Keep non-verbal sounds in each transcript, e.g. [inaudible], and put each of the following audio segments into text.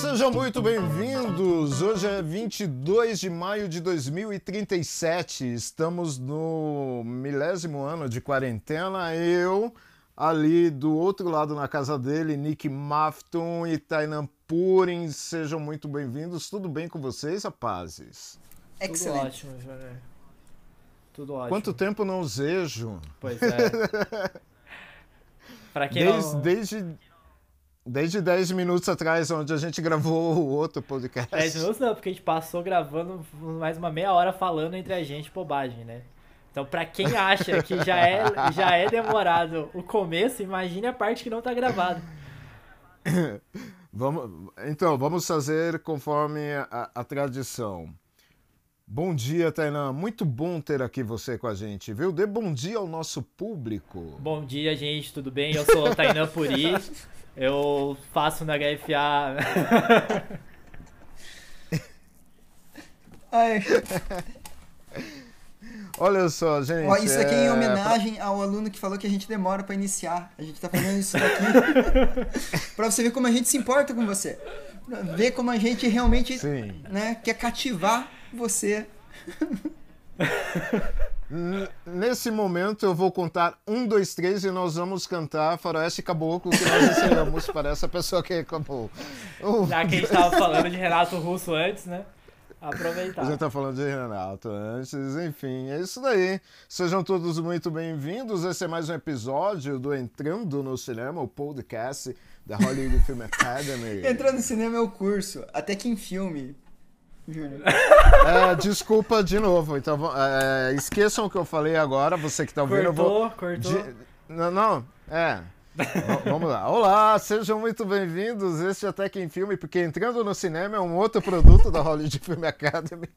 Sejam muito bem-vindos! Hoje é 22 de maio de 2037. Estamos no milésimo ano de quarentena. Eu, ali do outro lado na casa dele, Nick Mafton e Tainan Purin. Sejam muito bem-vindos. Tudo bem com vocês, rapazes? Tudo Excelente. ótimo, Júnior. Tudo ótimo. Quanto tempo não os vejo? Pois é. [laughs] pra quem Desde, não... desde, desde 10 minutos atrás, onde a gente gravou o outro podcast. 10 minutos não, porque a gente passou gravando mais uma meia hora falando entre a gente bobagem, né? Então, pra quem acha que já é, já é demorado o começo, imagine a parte que não tá gravada. [coughs] Vamos, então, vamos fazer conforme a, a tradição. Bom dia, Tainan. Muito bom ter aqui você com a gente, viu? Dê bom dia ao nosso público. Bom dia, gente, tudo bem? Eu sou o Tainan Puri, eu faço na HFA... Ai, [laughs] Olha só, gente. ó, isso aqui é em é, homenagem ao aluno que falou que a gente demora pra iniciar. A gente tá fazendo isso daqui [laughs] pra você ver como a gente se importa com você. Pra ver como a gente realmente Sim. né, quer cativar você. Nesse momento eu vou contar um, dois, três e nós vamos cantar Faroeste Caboclo que nós ensinamos para essa pessoa que reclamou. Um, Já que a gente tava falando de Renato Russo antes, né? Aproveitar. A gente tá falando de Renato antes, enfim, é isso daí. Sejam todos muito bem-vindos. Esse é mais um episódio do Entrando no Cinema, o podcast da Hollywood [laughs] Film Academy. Entrando no cinema é o curso, até que em filme. É, desculpa de novo, então va- é, esqueçam o que eu falei agora, você que tá ouvindo, eu vou. Cortou, cortou. De- Não, não, é. Vamos lá. Olá, sejam muito bem-vindos. Este é Até em Filme, porque Entrando no Cinema é um outro produto da Hollywood [laughs] Film Academy.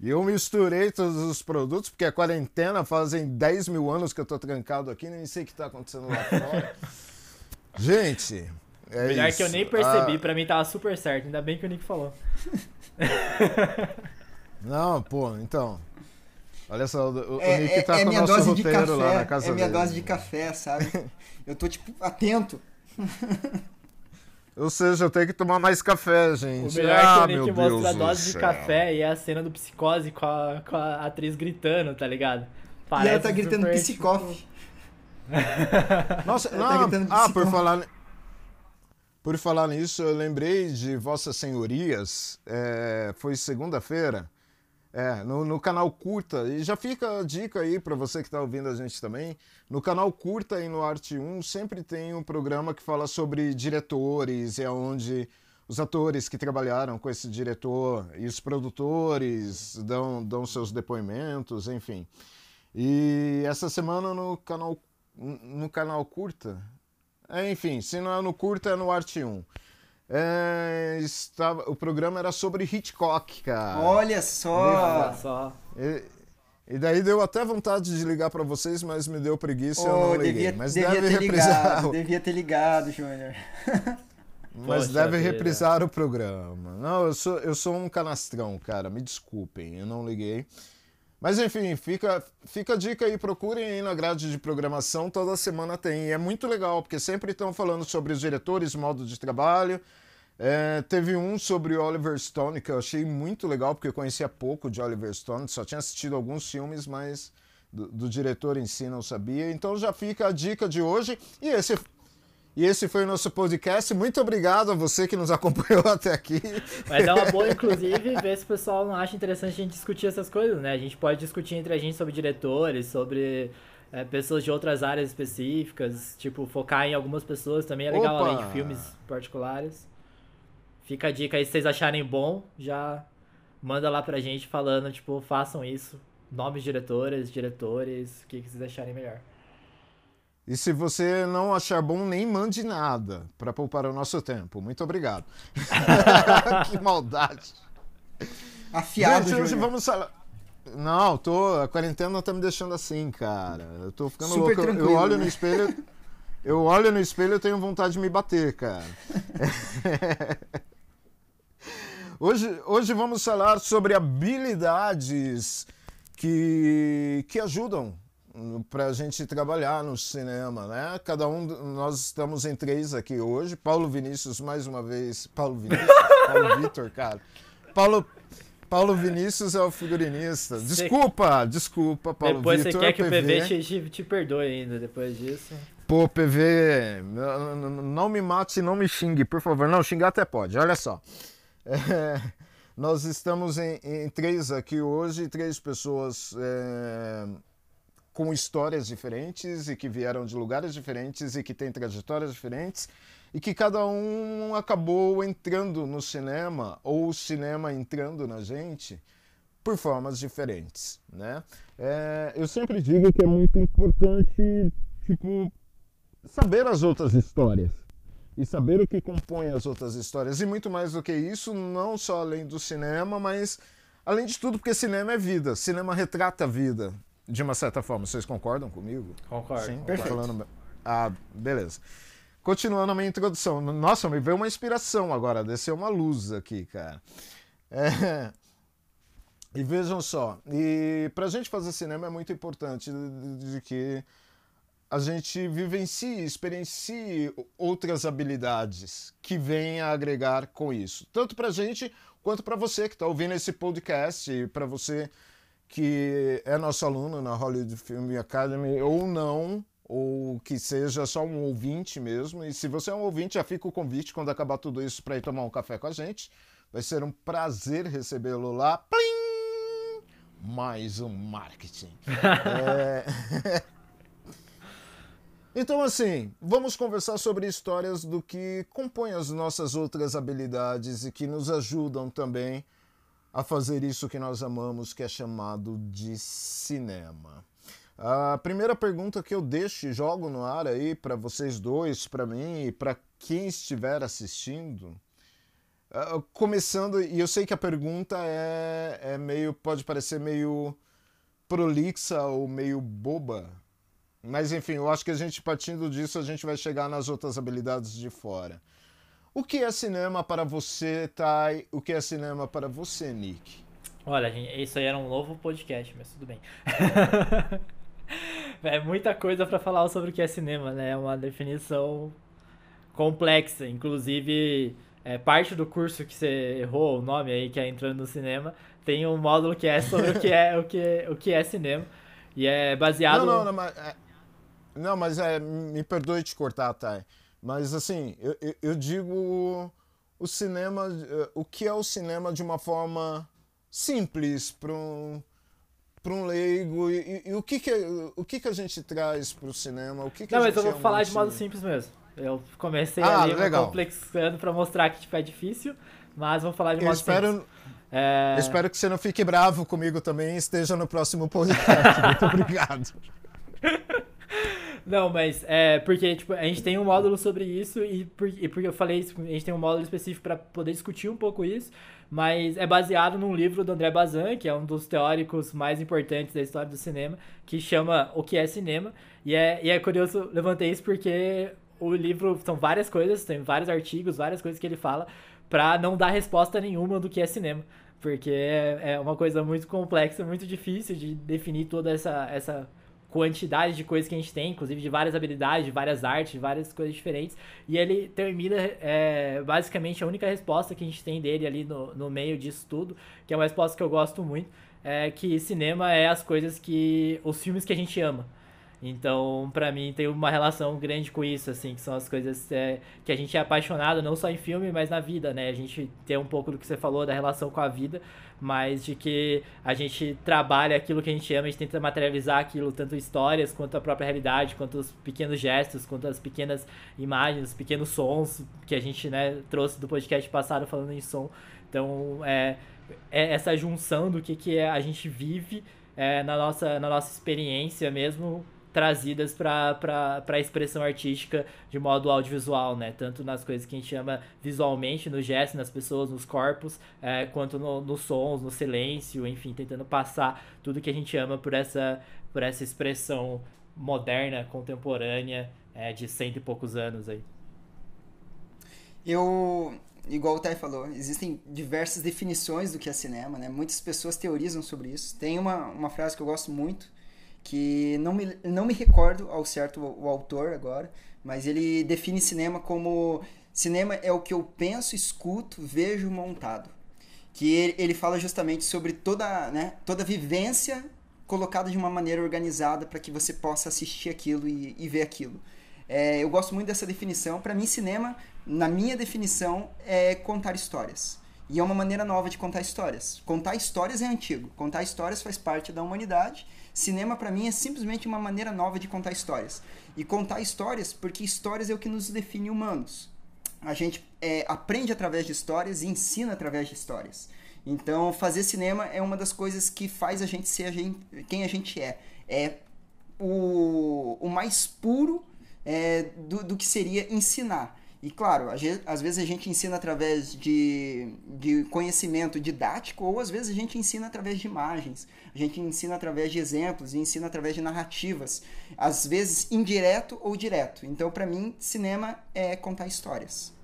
E eu misturei todos os produtos, porque a quarentena fazem 10 mil anos que eu tô trancado aqui, nem sei o que tá acontecendo lá fora. Gente, é Melhor isso. que eu nem percebi, Ah, pra mim tava super certo, ainda bem que o Nick falou. não, pô, então. Olha só, o, o É, Nick é- tá é com o minha nosso dose de roteiro lá na casa É minha dele. dose de café, sabe? [laughs] Eu tô, tipo, atento. [laughs] Ou seja, eu tenho que tomar mais café, gente. O melhor ah, é que o Nick Deus mostra a do dose de céu. café e é a cena do psicose com a, com a atriz gritando, tá ligado? e ela tá gritando super, psicofe. [laughs] Nossa, Ela tá não, gritando ah, por falar, por falar nisso, eu lembrei de Vossas Senhorias, é, foi segunda-feira, é, no, no canal Curta, e já fica a dica aí para você que está ouvindo a gente também, no canal Curta e no Arte 1 sempre tem um programa que fala sobre diretores, é onde os atores que trabalharam com esse diretor e os produtores dão, dão seus depoimentos, enfim. E essa semana no canal, no canal Curta, é, enfim, se não é no Curta, é no Arte 1. É, estava, o programa era sobre Hitchcock, cara. Olha Olha só. só. E, e daí deu até vontade de ligar pra vocês, mas me deu preguiça e eu não liguei. devia, mas devia deve ter reprisar, ligado, devia ter ligado, Júnior. [laughs] mas Poxa deve vida. reprisar o programa. Não, eu sou, eu sou um canastrão, cara. Me desculpem, eu não liguei. Mas enfim, fica, fica a dica aí, procurem aí na grade de programação, toda semana tem. E é muito legal, porque sempre estão falando sobre os diretores, modo de trabalho. É, teve um sobre Oliver Stone que eu achei muito legal, porque eu conhecia pouco de Oliver Stone, só tinha assistido alguns filmes, mas do, do diretor em si não sabia. Então já fica a dica de hoje. E esse, e esse foi o nosso podcast. Muito obrigado a você que nos [laughs] acompanhou até aqui. Mas é uma boa, [laughs] inclusive, ver se o pessoal não acha interessante a gente discutir essas coisas, né? A gente pode discutir entre a gente sobre diretores, sobre é, pessoas de outras áreas específicas, tipo, focar em algumas pessoas também é legal, Opa! além de filmes particulares. Fica a dica aí, se vocês acharem bom, já manda lá pra gente falando, tipo, façam isso. Nomes de diretores, diretores, o que, que vocês acharem melhor. E se você não achar bom, nem mande nada para poupar o nosso tempo. Muito obrigado. [laughs] que maldade. Afiado, Gente, hoje vamos falar. Não, tô. A quarentena tá me deixando assim, cara. Eu tô ficando Super louco. Eu olho né? no espelho. eu olho no espelho e tenho vontade de me bater, cara. [laughs] hoje, hoje vamos falar sobre habilidades que, que ajudam para a gente trabalhar no cinema, né? Cada um, nós estamos em três aqui hoje. Paulo Vinícius, mais uma vez. Paulo Vinícius? [laughs] Paulo Vitor, cara. Paulo, Paulo Vinícius é o figurinista. Desculpa, desculpa, Paulo Depois Vitor. Depois você quer que PV. o PV te, te perdoe ainda depois disso. Pô, PV, não me mate, não me xingue, por favor. Não, xingar até pode, olha só. É, nós estamos em, em, três aqui hoje, três pessoas é, com histórias diferentes e que vieram de lugares diferentes e que têm trajetórias diferentes e que cada um acabou entrando no cinema ou o cinema entrando na gente por formas diferentes, né? É, eu sempre digo que é muito importante, tipo, saber as outras histórias e saber o que compõe as outras histórias e muito mais do que isso, não só além do cinema, mas além de tudo, porque cinema é vida, cinema retrata a vida, de uma certa forma. Vocês concordam comigo? Concordo. Sim, perfeito. Falando... Ah, beleza. Continuando a minha introdução. Nossa, me veio uma inspiração agora, desceu uma luz aqui, cara. É... E vejam só, e para a gente fazer cinema é muito importante de, que a gente vivencie, experiencie outras habilidades que vêm a agregar com isso. Tanto para a gente quanto para você que está ouvindo esse podcast, e para você que é nosso aluno na Hollywood Film Academy ou não, ou que seja só um ouvinte mesmo. E se você é um ouvinte, já fica o convite quando acabar tudo isso para ir tomar um café com a gente. Vai ser um prazer recebê-lo lá. Plim! Mais um marketing. [laughs] é... [laughs] Então, assim, vamos conversar sobre histórias do que compõe as nossas outras habilidades e que nos ajudam também a fazer isso que nós amamos, que é chamado de cinema. A primeira pergunta que eu deixo e jogo no ar aí para vocês dois, para mim e para quem estiver assistindo, uh, começando, e eu sei que a pergunta é, é meio, pode parecer meio prolixa ou meio boba, mas enfim, eu acho que a gente partindo disso a gente vai chegar nas outras habilidades de fora. O que é cinema para você, Thay? O que é cinema para você, Nick? Olha, gente, isso aí era um novo podcast, mas tudo bem. [laughs] é muita coisa para falar sobre o que é cinema, né? É uma definição complexa. Inclusive, é, parte do curso que você errou o nome aí, que é entrando no cinema, tem um módulo que é sobre o que é o que, o que é cinema. E é baseado. Não, não, não, mas, é, não, mas é, me perdoe te cortar, Thay. Mas assim, eu, eu digo o cinema, eh, o que é o cinema de uma forma simples para um para um leigo? E, e, e, o que que o que que a gente traz para o cinema? O que, que não mas eu vou falar de modo simples mesmo. Eu comecei ah, ali legal. complexando para mostrar que tipo é difícil mas vou falar de eu modo espero, simples. é... espero que você não fique bravo comigo também e esteja no próximo podcast. [laughs] Muito obrigado [laughs] Não, mas é porque tipo, a gente tem um módulo sobre isso e, por, e porque eu falei isso, a gente tem um módulo específico para poder discutir um pouco isso, mas é baseado num livro do André Bazin, que é um dos teóricos mais importantes da história do cinema, que chama O que é cinema. E é, e é curioso, levantei isso porque o livro são várias coisas, tem vários artigos, várias coisas que ele fala para não dar resposta nenhuma do que é cinema. Porque é, é uma coisa muito complexa, muito difícil de definir toda essa, essa quantidade de coisas que a gente tem, inclusive de várias habilidades, de várias artes, de várias coisas diferentes. E ele termina, é, basicamente, a única resposta que a gente tem dele ali no, no meio disso tudo, que é uma resposta que eu gosto muito, é que cinema é as coisas que. os filmes que a gente ama. Então, para mim, tem uma relação grande com isso, assim, que são as coisas é, que a gente é apaixonado, não só em filme, mas na vida, né? A gente tem um pouco do que você falou da relação com a vida, mas de que a gente trabalha aquilo que a gente ama, a gente tenta materializar aquilo, tanto histórias, quanto a própria realidade, quanto os pequenos gestos, quanto as pequenas imagens, os pequenos sons que a gente, né, trouxe do podcast passado falando em som. Então, é, é essa junção do que, que é, a gente vive é, na, nossa, na nossa experiência mesmo, trazidas para a expressão artística de modo audiovisual, né? Tanto nas coisas que a gente chama visualmente, no gesto, nas pessoas, nos corpos, é, quanto no, nos sons, no silêncio, enfim, tentando passar tudo que a gente ama por essa, por essa expressão moderna, contemporânea é, de cento e poucos anos aí. Eu, igual o Thay falou, existem diversas definições do que é cinema, né? Muitas pessoas teorizam sobre isso. Tem uma, uma frase que eu gosto muito, que não me, não me recordo ao certo o, o autor agora, mas ele define cinema como cinema é o que eu penso, escuto, vejo montado. Que ele, ele fala justamente sobre toda, né, toda vivência colocada de uma maneira organizada para que você possa assistir aquilo e, e ver aquilo. É, eu gosto muito dessa definição. Para mim, cinema, na minha definição, é contar histórias. E é uma maneira nova de contar histórias. Contar histórias é antigo. Contar histórias faz parte da humanidade. Cinema, para mim, é simplesmente uma maneira nova de contar histórias. E contar histórias, porque histórias é o que nos define humanos. A gente é, aprende através de histórias e ensina através de histórias. Então, fazer cinema é uma das coisas que faz a gente ser a gente, quem a gente é. É o, o mais puro é, do, do que seria ensinar. E claro, às vezes a gente ensina através de, de conhecimento didático, ou às vezes a gente ensina através de imagens, a gente ensina através de exemplos, e ensina através de narrativas, às vezes indireto ou direto. Então, para mim, cinema é contar histórias.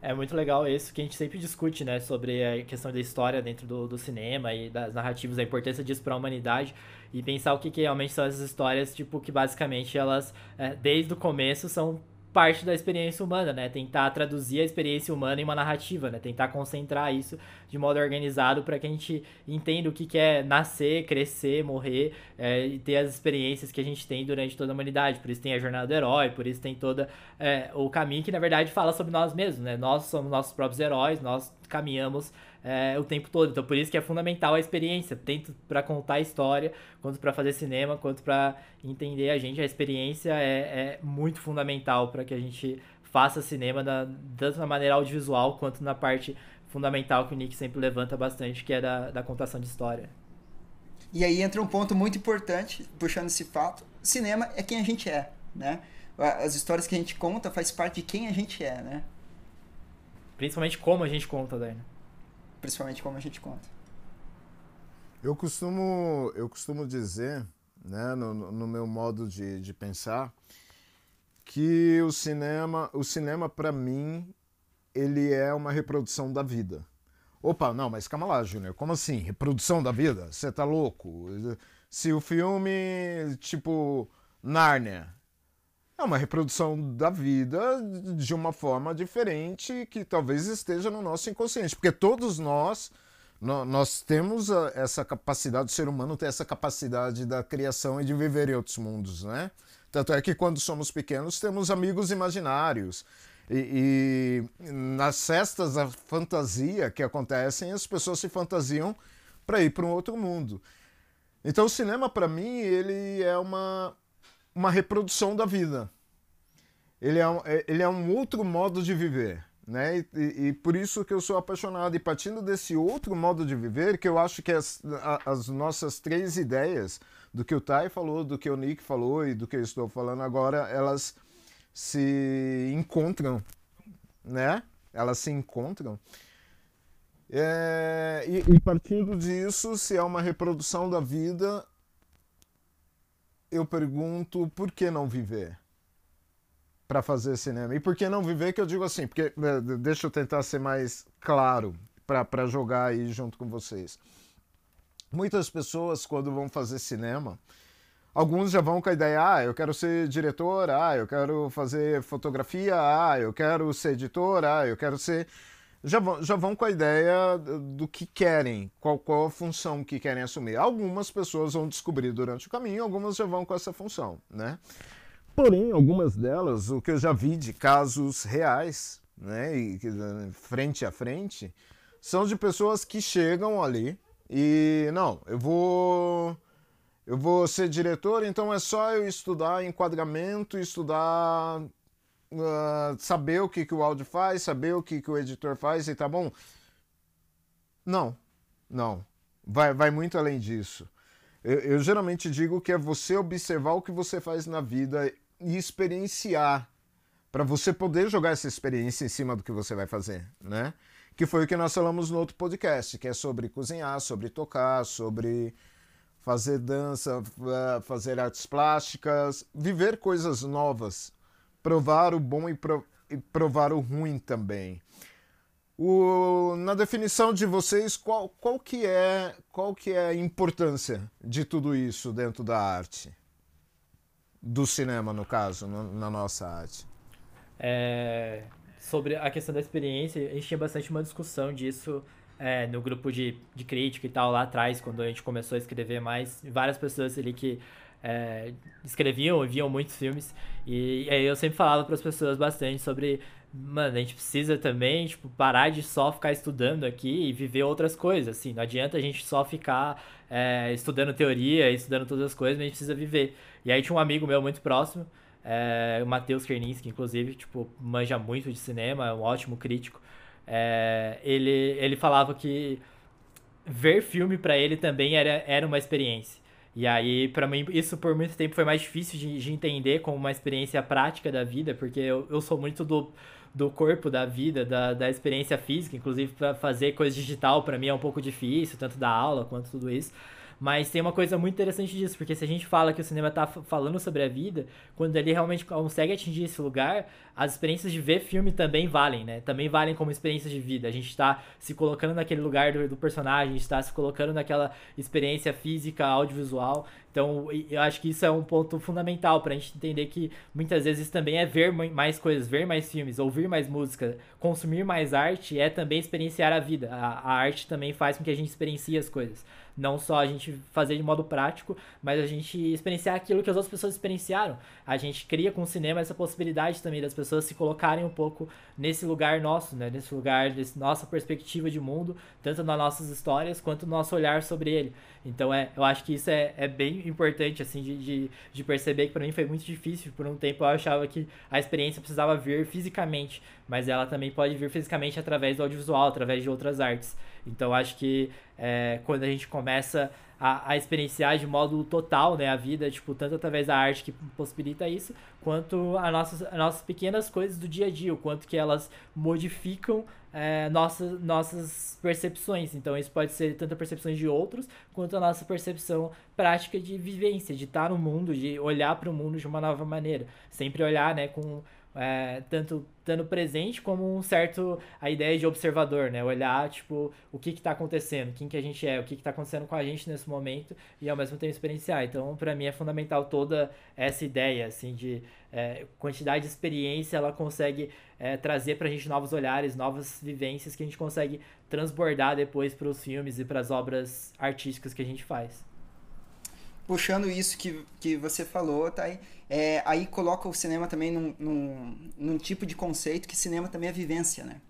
É muito legal isso que a gente sempre discute, né, sobre a questão da história dentro do, do cinema e das narrativas, a importância disso para a humanidade e pensar o que, que realmente são essas histórias, tipo, que basicamente elas, é, desde o começo, são parte da experiência humana, né? Tentar traduzir a experiência humana em uma narrativa, né? Tentar concentrar isso de modo organizado para que a gente entenda o que, é nascer, crescer, morrer é, e ter as experiências que a gente tem durante toda a humanidade. Por isso tem a jornada do herói, por isso tem todo é, o caminho que na verdade fala sobre nós mesmos, né? Nós somos nossos próprios heróis, nós caminhamos é, o tempo todo. Então por isso que é fundamental a experiência, tanto para contar a história, quanto para fazer cinema, quanto para entender a gente. A experiência é, é muito fundamental para que a gente faça cinema na, tanto na maneira audiovisual quanto na parte fundamental que o Nick sempre levanta bastante, que é da, da contação de história. E aí entra um ponto muito importante, puxando esse fato. Cinema é quem a gente é, né? As histórias que a gente conta faz parte de quem a gente é, né? Principalmente como a gente conta, Dani principalmente como a gente conta. Eu costumo, eu costumo dizer, né, no, no meu modo de, de pensar, que o cinema, o cinema para mim, ele é uma reprodução da vida. Opa, não, mas calma lá, Júnior, como assim? Reprodução da vida? Você tá louco? Se o filme, tipo, Nárnia, é uma reprodução da vida de uma forma diferente que talvez esteja no nosso inconsciente, porque todos nós nós temos essa capacidade, o ser humano tem essa capacidade da criação e de viver em outros mundos, né? Tanto é que quando somos pequenos temos amigos imaginários. E, e nas festas da fantasia que acontecem, as pessoas se fantasiam para ir para um outro mundo. Então o cinema, para mim, ele é uma, uma reprodução da vida. Ele é, um, é, ele é um outro modo de viver. Né? E, e, e, por isso que eu sou apaixonado. E partindo desse outro modo de viver, que eu acho que as, as nossas três ideias, do que o Tai falou, do que o Nick falou e do que eu estou falando agora, elas se encontram, né? Elas se encontram. É, e, e partindo disso, se é uma reprodução da vida, eu pergunto por que não viver para fazer cinema? E por que não viver? Que eu digo assim, porque né, deixa eu tentar ser mais claro para jogar aí junto com vocês. Muitas pessoas, quando vão fazer cinema, alguns já vão com a ideia: ah, eu quero ser diretor, ah, eu quero fazer fotografia, ah, eu quero ser editor, ah, eu quero ser já vão, já vão com a ideia do que querem, qual, qual a função que querem assumir. Algumas pessoas vão descobrir durante o caminho, algumas já vão com essa função, né? Porém, algumas delas, o que eu já vi de casos reais, né, e, frente a frente, são de pessoas que chegam ali e não, eu vou eu vou ser diretor, então é só eu estudar enquadramento, estudar uh, saber o que, que o áudio faz, saber o que, que o editor faz e tá bom? Não, não. Vai, vai muito além disso. Eu, eu geralmente digo que é você observar o que você faz na vida e experienciar para você poder jogar essa experiência em cima do que você vai fazer, né? Que foi o que nós falamos no outro podcast, que é sobre cozinhar, sobre tocar, sobre fazer dança, fazer artes plásticas, viver coisas novas, provar o bom e, pro, e provar o ruim também. O, na definição de vocês, qual, qual, que é, qual que é a importância de tudo isso dentro da arte? Do cinema, no caso, no, na nossa arte. É, sobre a questão da experiência, a gente tinha bastante uma discussão disso é, no grupo de, de crítica e tal, lá atrás, quando a gente começou a escrever mais. Várias pessoas ali que é, escreviam e viam muitos filmes. E, aí eu sempre falava para as pessoas bastante sobre. Mano, a gente precisa também, tipo, parar de só ficar estudando aqui e viver outras coisas, assim. Não adianta a gente só ficar é, estudando teoria, estudando todas as coisas, mas a gente precisa viver. E aí tinha um amigo meu muito próximo, é, o Matheus Kerninski, inclusive, tipo, manja muito de cinema, é um ótimo crítico. É, ele, ele falava que ver filme para ele também era, era uma experiência. E aí, para mim, isso por muito tempo foi mais difícil de, de, entender como uma experiência prática da vida, porque eu, eu sou muito do, do corpo, da vida, da, da experiência física. Inclusive, para fazer coisa digital, para mim é um pouco difícil, tanto da aula quanto tudo isso. Mas tem uma coisa muito interessante disso, porque se a gente fala que o cinema está falando sobre a vida, quando ele realmente consegue atingir esse lugar, as experiências de ver filme também valem, né? Também valem como experiências de vida. A gente está se colocando naquele lugar do, do personagem, está se colocando naquela experiência física, audiovisual. Então, eu acho que isso é um ponto fundamental para a gente entender que muitas vezes também é ver mais coisas, ver mais filmes, ouvir mais música, consumir mais arte, é também experienciar a vida. A, a arte também faz com que a gente experiencie as coisas. Não só a gente fazer de modo prático, mas a gente experienciar aquilo que as outras pessoas experienciaram. A gente cria com o cinema essa possibilidade também das pessoas se colocarem um pouco nesse lugar nosso, né? Nesse lugar, desse nossa perspectiva de mundo, tanto nas nossas histórias quanto no nosso olhar sobre ele. Então, é, eu acho que isso é, é bem importante, assim, de, de, de perceber que para mim foi muito difícil. Por um tempo eu achava que a experiência precisava vir fisicamente, mas ela também pode vir fisicamente através do audiovisual, através de outras artes. Então acho que é, quando a gente começa a, a, experienciar de modo total né, a vida, tipo, tanto através da arte que possibilita isso, quanto as nossas, as nossas pequenas coisas do dia a dia, o quanto que elas modificam é, nossas, nossas percepções. Então isso pode ser tanto percepções de outros, quanto a nossa percepção prática de vivência, de estar no mundo, de olhar para o mundo de uma nova maneira. Sempre olhar né, com é, tanto estando presente como um certo a ideia de observador, né? Olhar tipo o que está acontecendo, quem que a gente é, o que está acontecendo com a gente nesse momento e ao mesmo tempo experienciar. Então, para mim é fundamental toda essa ideia assim de é, quantidade de experiência, ela consegue é, trazer para a gente novos olhares, novas vivências que a gente consegue transbordar depois para os filmes e para as obras artísticas que a gente faz puxando isso que, que você falou, tá aí, é, aí coloca o cinema também num, num, num, tipo de conceito que cinema também é vivência, né?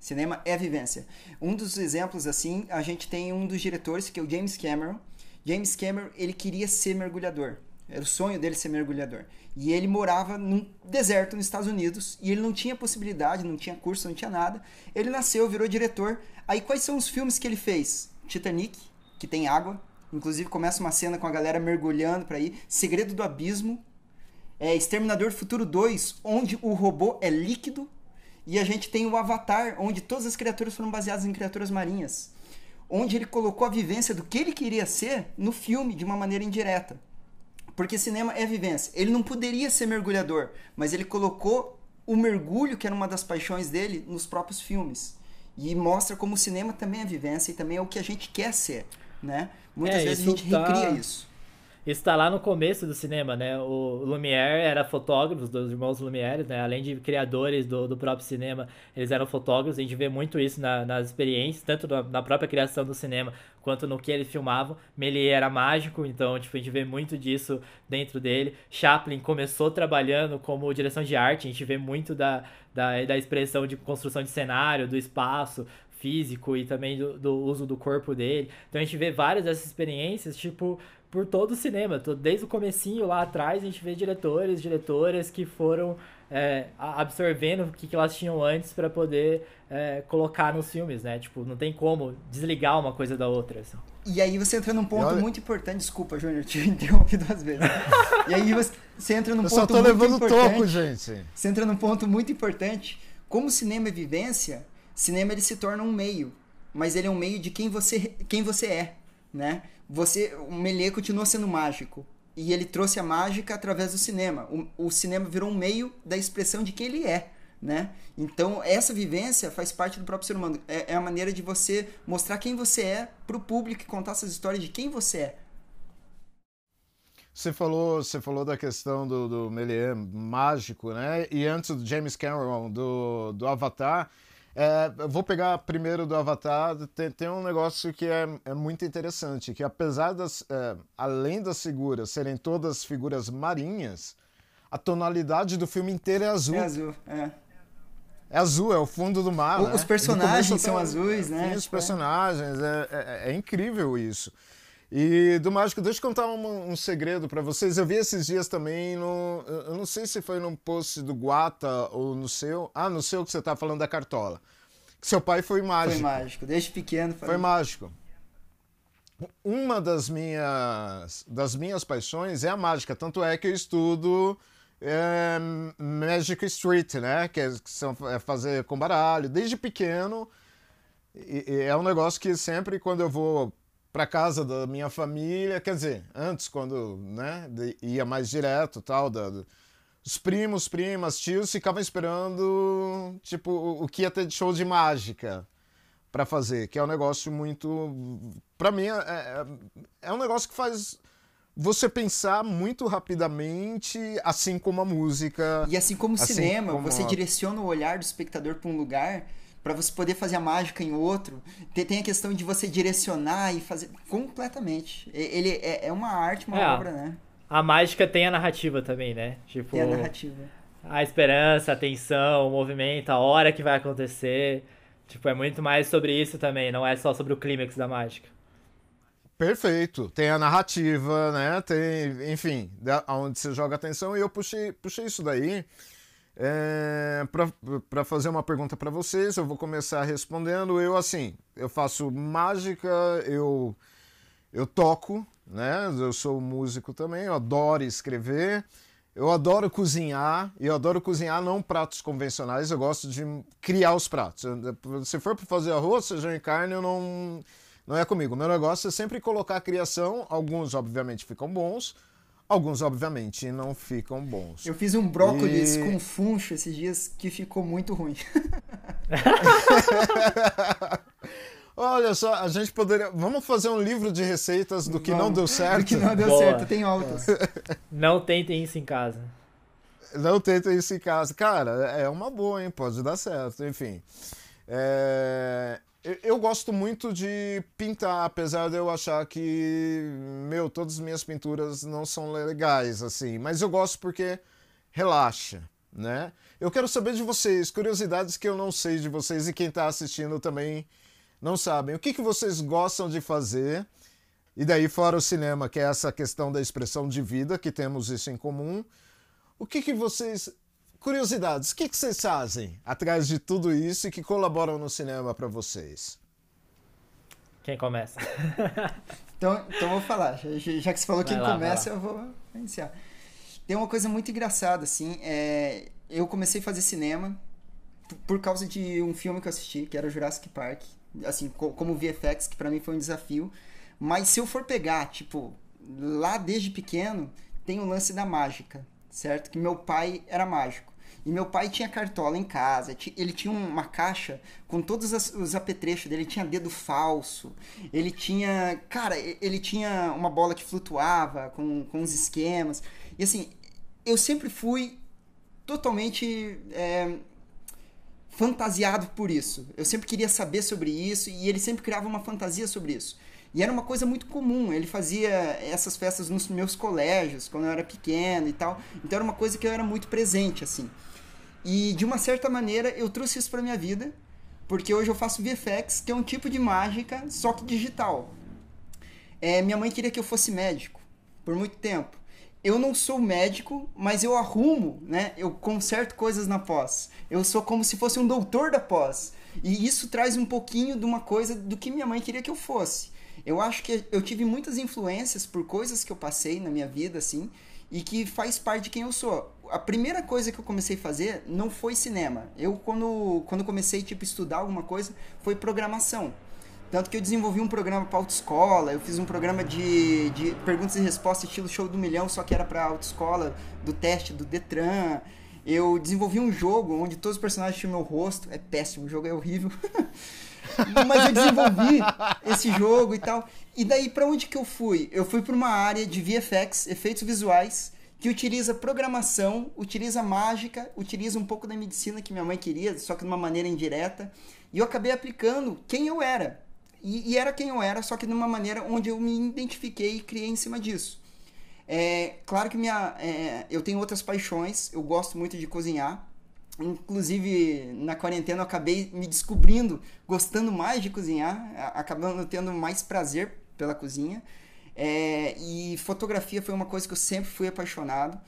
Cinema é vivência. Um dos exemplos, assim, a gente tem um dos diretores, que é o James Cameron. James Cameron, ele queria ser mergulhador. Era o sonho dele ser mergulhador. E ele morava num deserto nos Estados Unidos e ele não tinha possibilidade, não tinha curso, não tinha nada. Ele nasceu, virou diretor. Aí quais são os filmes que ele fez? Titanic, que tem água, Inclusive começa uma cena com a galera mergulhando para ir. Segredo do Abismo. É Exterminador Futuro 2, onde o robô é líquido. E a gente tem o Avatar, onde todas as criaturas foram baseadas em criaturas marinhas. Onde ele colocou a vivência do que ele queria ser no filme de uma maneira indireta. Porque cinema é vivência. Ele não poderia ser mergulhador, mas ele colocou o mergulho, que era uma das paixões dele, nos próprios filmes. E mostra como o cinema também é vivência e também é o que a gente quer ser né? Muitas é, vezes a gente tá... recria isso. Isso tá lá no começo do cinema, né? O Lumière era fotógrafo, dos irmãos Lumière, né? Além de criadores do, do próprio cinema, eles eram fotógrafos. A gente vê muito isso na, nas experiências, tanto na, na, própria criação do cinema, quanto no que eles filmavam. Méliès era mágico, então tipo, a gente vê muito disso dentro dele. Chaplin começou trabalhando como direção de arte, a gente vê muito da, da, da expressão de construção de cenário, do espaço, físico e também do, do, uso do corpo dele. Então a gente vê várias dessas experiências, tipo, por todo o cinema. Desde o comecinho lá atrás, a gente vê diretores, diretoras que foram é, absorvendo o que, que elas tinham antes para poder é, colocar nos filmes, né? Tipo, não tem como desligar uma coisa da outra. Assim. E aí você entra num ponto olha... muito importante. Desculpa, Júnior, te [laughs] interrompi duas vezes. e aí você entra num Eu ponto muito importante. Eu só tô levando toco, gente. Você entra num ponto muito importante. Como o cinema é vivência, Cinema ele se torna um meio, mas ele é um meio de quem você, quem você é. né? Você, o Melier continua sendo mágico. E ele trouxe a mágica através do cinema. O, o cinema virou um meio da expressão de quem ele é, né? Então, essa vivência faz parte do próprio ser humano. É, é a maneira de você mostrar quem você é para o público e contar essas histórias de quem você é. Você falou, você falou da questão do, do mágico, né? E antes do James Cameron, do, do Avatar, é, vou pegar primeiro do Avatar. Tem, tem um negócio que é, é, muito interessante, que apesar das, é, além das figuras serem todas figuras marinhas, a tonalidade do filme inteiro é azul. É azul, é. É azul, é o fundo do mar. O, né? Os personagens são azuis, né? Os tipo, é. personagens, é, é, é, incrível isso. E do Mágico, deixa eu contar um, um segredo para vocês. Eu vi esses dias também no. Eu não sei se foi num post do Guata ou no seu. Ah, no seu que você tá falando da cartola. Que seu pai foi mágico. Foi mágico, desde pequeno. Foi, foi mágico. Uma das minhas, das minhas paixões é a mágica. Tanto é que eu estudo é, Magic Street, né? Que, é, que são, é fazer com baralho. Desde pequeno. E, e é um negócio que sempre quando eu vou para casa da minha família, quer dizer, antes quando, né, ia mais direto, tal, da, os primos, primas, tios ficavam esperando, tipo, o que ia ter de show de mágica para fazer, que é um negócio muito, para mim é, é, é um negócio que faz você pensar muito rapidamente, assim como a música. E assim como o assim cinema, como você direciona o olhar do espectador para um lugar para você poder fazer a mágica em outro. Tem a questão de você direcionar e fazer completamente. Ele é, é uma arte, uma é, obra, né? A mágica tem a narrativa também, né? Tipo, tem a narrativa. A esperança, a tensão, o movimento, a hora que vai acontecer. Tipo, é muito mais sobre isso também, não é só sobre o clímax da mágica. Perfeito. Tem a narrativa, né? Tem, enfim, onde você joga atenção. E eu puxei, puxei isso daí é, para fazer uma pergunta para vocês, eu vou começar respondendo. Eu, assim, eu faço mágica, eu, eu toco, né? Eu sou músico também, eu adoro escrever, eu adoro cozinhar, e eu adoro cozinhar não pratos convencionais, eu gosto de criar os pratos. Se for para fazer arroz, seja em carne, eu não, não é comigo. Meu negócio é sempre colocar a criação, alguns, obviamente, ficam bons Alguns, obviamente, não ficam bons. Eu fiz um brócolis e... com funcho esses dias que ficou muito ruim. [laughs] Olha só, a gente poderia. Vamos fazer um livro de receitas do que Vamos. não deu certo. Do que não deu Boa. certo, tem altas. [laughs] Não tentem isso em casa. Não tentem isso em casa. Cara, é uma boa, hein? Pode dar certo, enfim. É... Eu gosto muito de pintar, apesar de eu achar que, meu, todas as minhas pinturas não são legais, assim. Mas eu gosto porque relaxa, né? Eu quero saber de vocês, curiosidades que eu não sei de vocês e quem está assistindo também não sabem. O que, que vocês gostam de fazer? E daí, fora o cinema, que é essa questão da expressão de vida, que temos isso em comum. O que, que vocês curiosidades, o que, que vocês fazem atrás de tudo isso e que colaboram no cinema para vocês? Quem começa? [laughs] então, então vou falar. Já, já que você falou vai quem lá, começa, eu vou iniciar. Tem uma coisa muito engraçada, assim. É, eu comecei a fazer cinema por causa de um filme que eu assisti, que era Jurassic Park. Assim, como VFX, que para mim foi um desafio. Mas se eu for pegar, tipo, lá desde pequeno, tem o lance da mágica, certo? Que meu pai era mágico. E meu pai tinha cartola em casa, ele tinha uma caixa com todos os apetrechos dele, ele tinha dedo falso, ele tinha. Cara, ele tinha uma bola que flutuava com, com uns esquemas. E assim, eu sempre fui totalmente. É, fantasiado por isso. Eu sempre queria saber sobre isso e ele sempre criava uma fantasia sobre isso. E era uma coisa muito comum. Ele fazia essas festas nos meus colégios, quando eu era pequeno e tal. Então era uma coisa que eu era muito presente, assim. E de uma certa maneira eu trouxe isso para minha vida, porque hoje eu faço VFX, que é um tipo de mágica, só que digital. É, minha mãe queria que eu fosse médico por muito tempo. Eu não sou médico, mas eu arrumo, né? Eu conserto coisas na pós. Eu sou como se fosse um doutor da pós. E isso traz um pouquinho de uma coisa do que minha mãe queria que eu fosse. Eu acho que eu tive muitas influências por coisas que eu passei na minha vida, assim, e que faz parte de quem eu sou. A primeira coisa que eu comecei a fazer não foi cinema. Eu, quando, quando comecei, tipo, estudar alguma coisa, foi programação. Tanto que eu desenvolvi um programa para autoescola, eu fiz um programa de, de perguntas e respostas estilo show do milhão, só que era para autoescola, do teste do Detran. Eu desenvolvi um jogo onde todos os personagens tinham meu rosto. É péssimo, o jogo é horrível. [laughs] Mas eu desenvolvi esse jogo e tal. E daí para onde que eu fui? Eu fui para uma área de VFX, efeitos visuais, que utiliza programação, utiliza mágica, utiliza um pouco da medicina que minha mãe queria, só que de uma maneira indireta. E eu acabei aplicando quem eu era. E, e, era quem eu era, só que de uma maneira onde eu me identifiquei e criei em cima disso. É, claro que minha, é, eu tenho outras paixões, eu gosto muito de cozinhar. Inclusive, na quarentena eu acabei me descobrindo, gostando mais de cozinhar, acabando tendo mais prazer pela cozinha. É, e fotografia foi uma coisa que eu sempre fui apaixonado.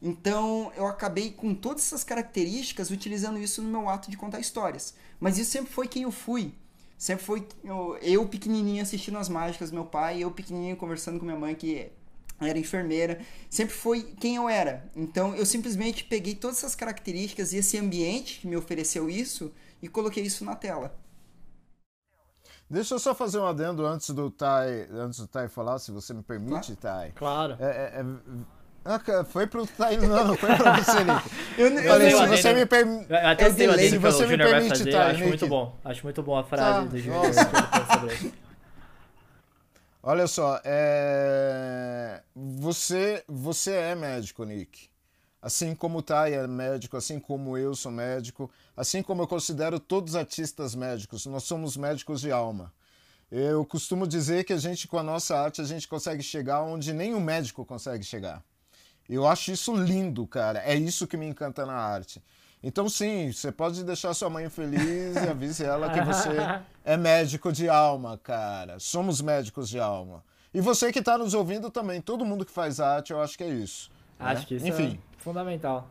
Então eu acabei com todas essas características utilizando isso no meu ato de contar histórias. Mas isso sempre foi quem eu fui. Sempre foi eu, eu pequenininho assistindo as mágicas, meu pai, eu pequenininho conversando com minha mãe que era enfermeira, sempre foi quem eu era. Então eu simplesmente peguei todas essas características e esse ambiente que me ofereceu isso e coloquei isso na tela. Deixa eu só fazer um adendo antes do Tai, antes do Tai falar, se você me permite, claro. Tai. Claro. É, é, é ah, foi pro Tai, não, não foi pra você, Nick. [laughs] Eu, eu falei, se você me permite. Até eu se você me permite, Tai, acho muito bom. Acho muito bom a frase tá, do Júnior. [laughs] Olha só, é... você, você é médico, Nick. Assim como o Tai é médico, assim como eu sou médico, assim como eu considero todos os artistas médicos, nós somos médicos de alma. Eu costumo dizer que a gente, com a nossa arte, a gente consegue chegar onde nenhum médico consegue chegar. Eu acho isso lindo, cara. É isso que me encanta na arte. Então, sim, você pode deixar sua mãe feliz e avise ela que [laughs] você é médico de alma, cara. Somos médicos de alma. E você que está nos ouvindo também, todo mundo que faz arte, eu acho que é isso. Acho né? que isso Enfim. é fundamental.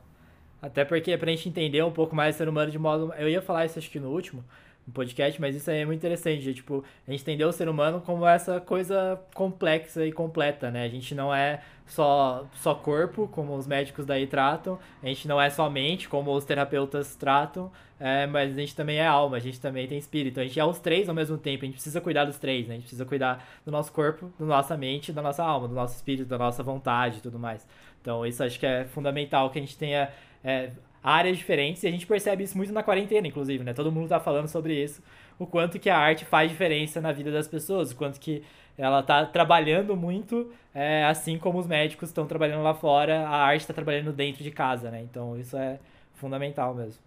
Até porque, pra gente entender um pouco mais o ser humano de modo. Eu ia falar isso acho que no último, no podcast, mas isso aí é muito interessante. Tipo, a gente entendeu o ser humano como essa coisa complexa e completa, né? A gente não é só, só corpo, como os médicos daí tratam, a gente não é só mente, como os terapeutas tratam, é, mas a gente também é alma, a gente também tem espírito. A gente é os três ao mesmo tempo, a gente precisa cuidar dos três, né? A gente precisa cuidar do nosso corpo, da nossa mente, da nossa alma, do nosso espírito, da nossa vontade e tudo mais. Então, isso acho que é fundamental que a gente tenha. É, áreas diferentes, e a gente percebe isso muito na quarentena, inclusive, né? Todo mundo tá falando sobre isso, o quanto que a arte faz diferença na vida das pessoas, o quanto que ela tá trabalhando muito, é, assim como os médicos estão trabalhando lá fora, a arte está trabalhando dentro de casa, né? Então isso é fundamental mesmo.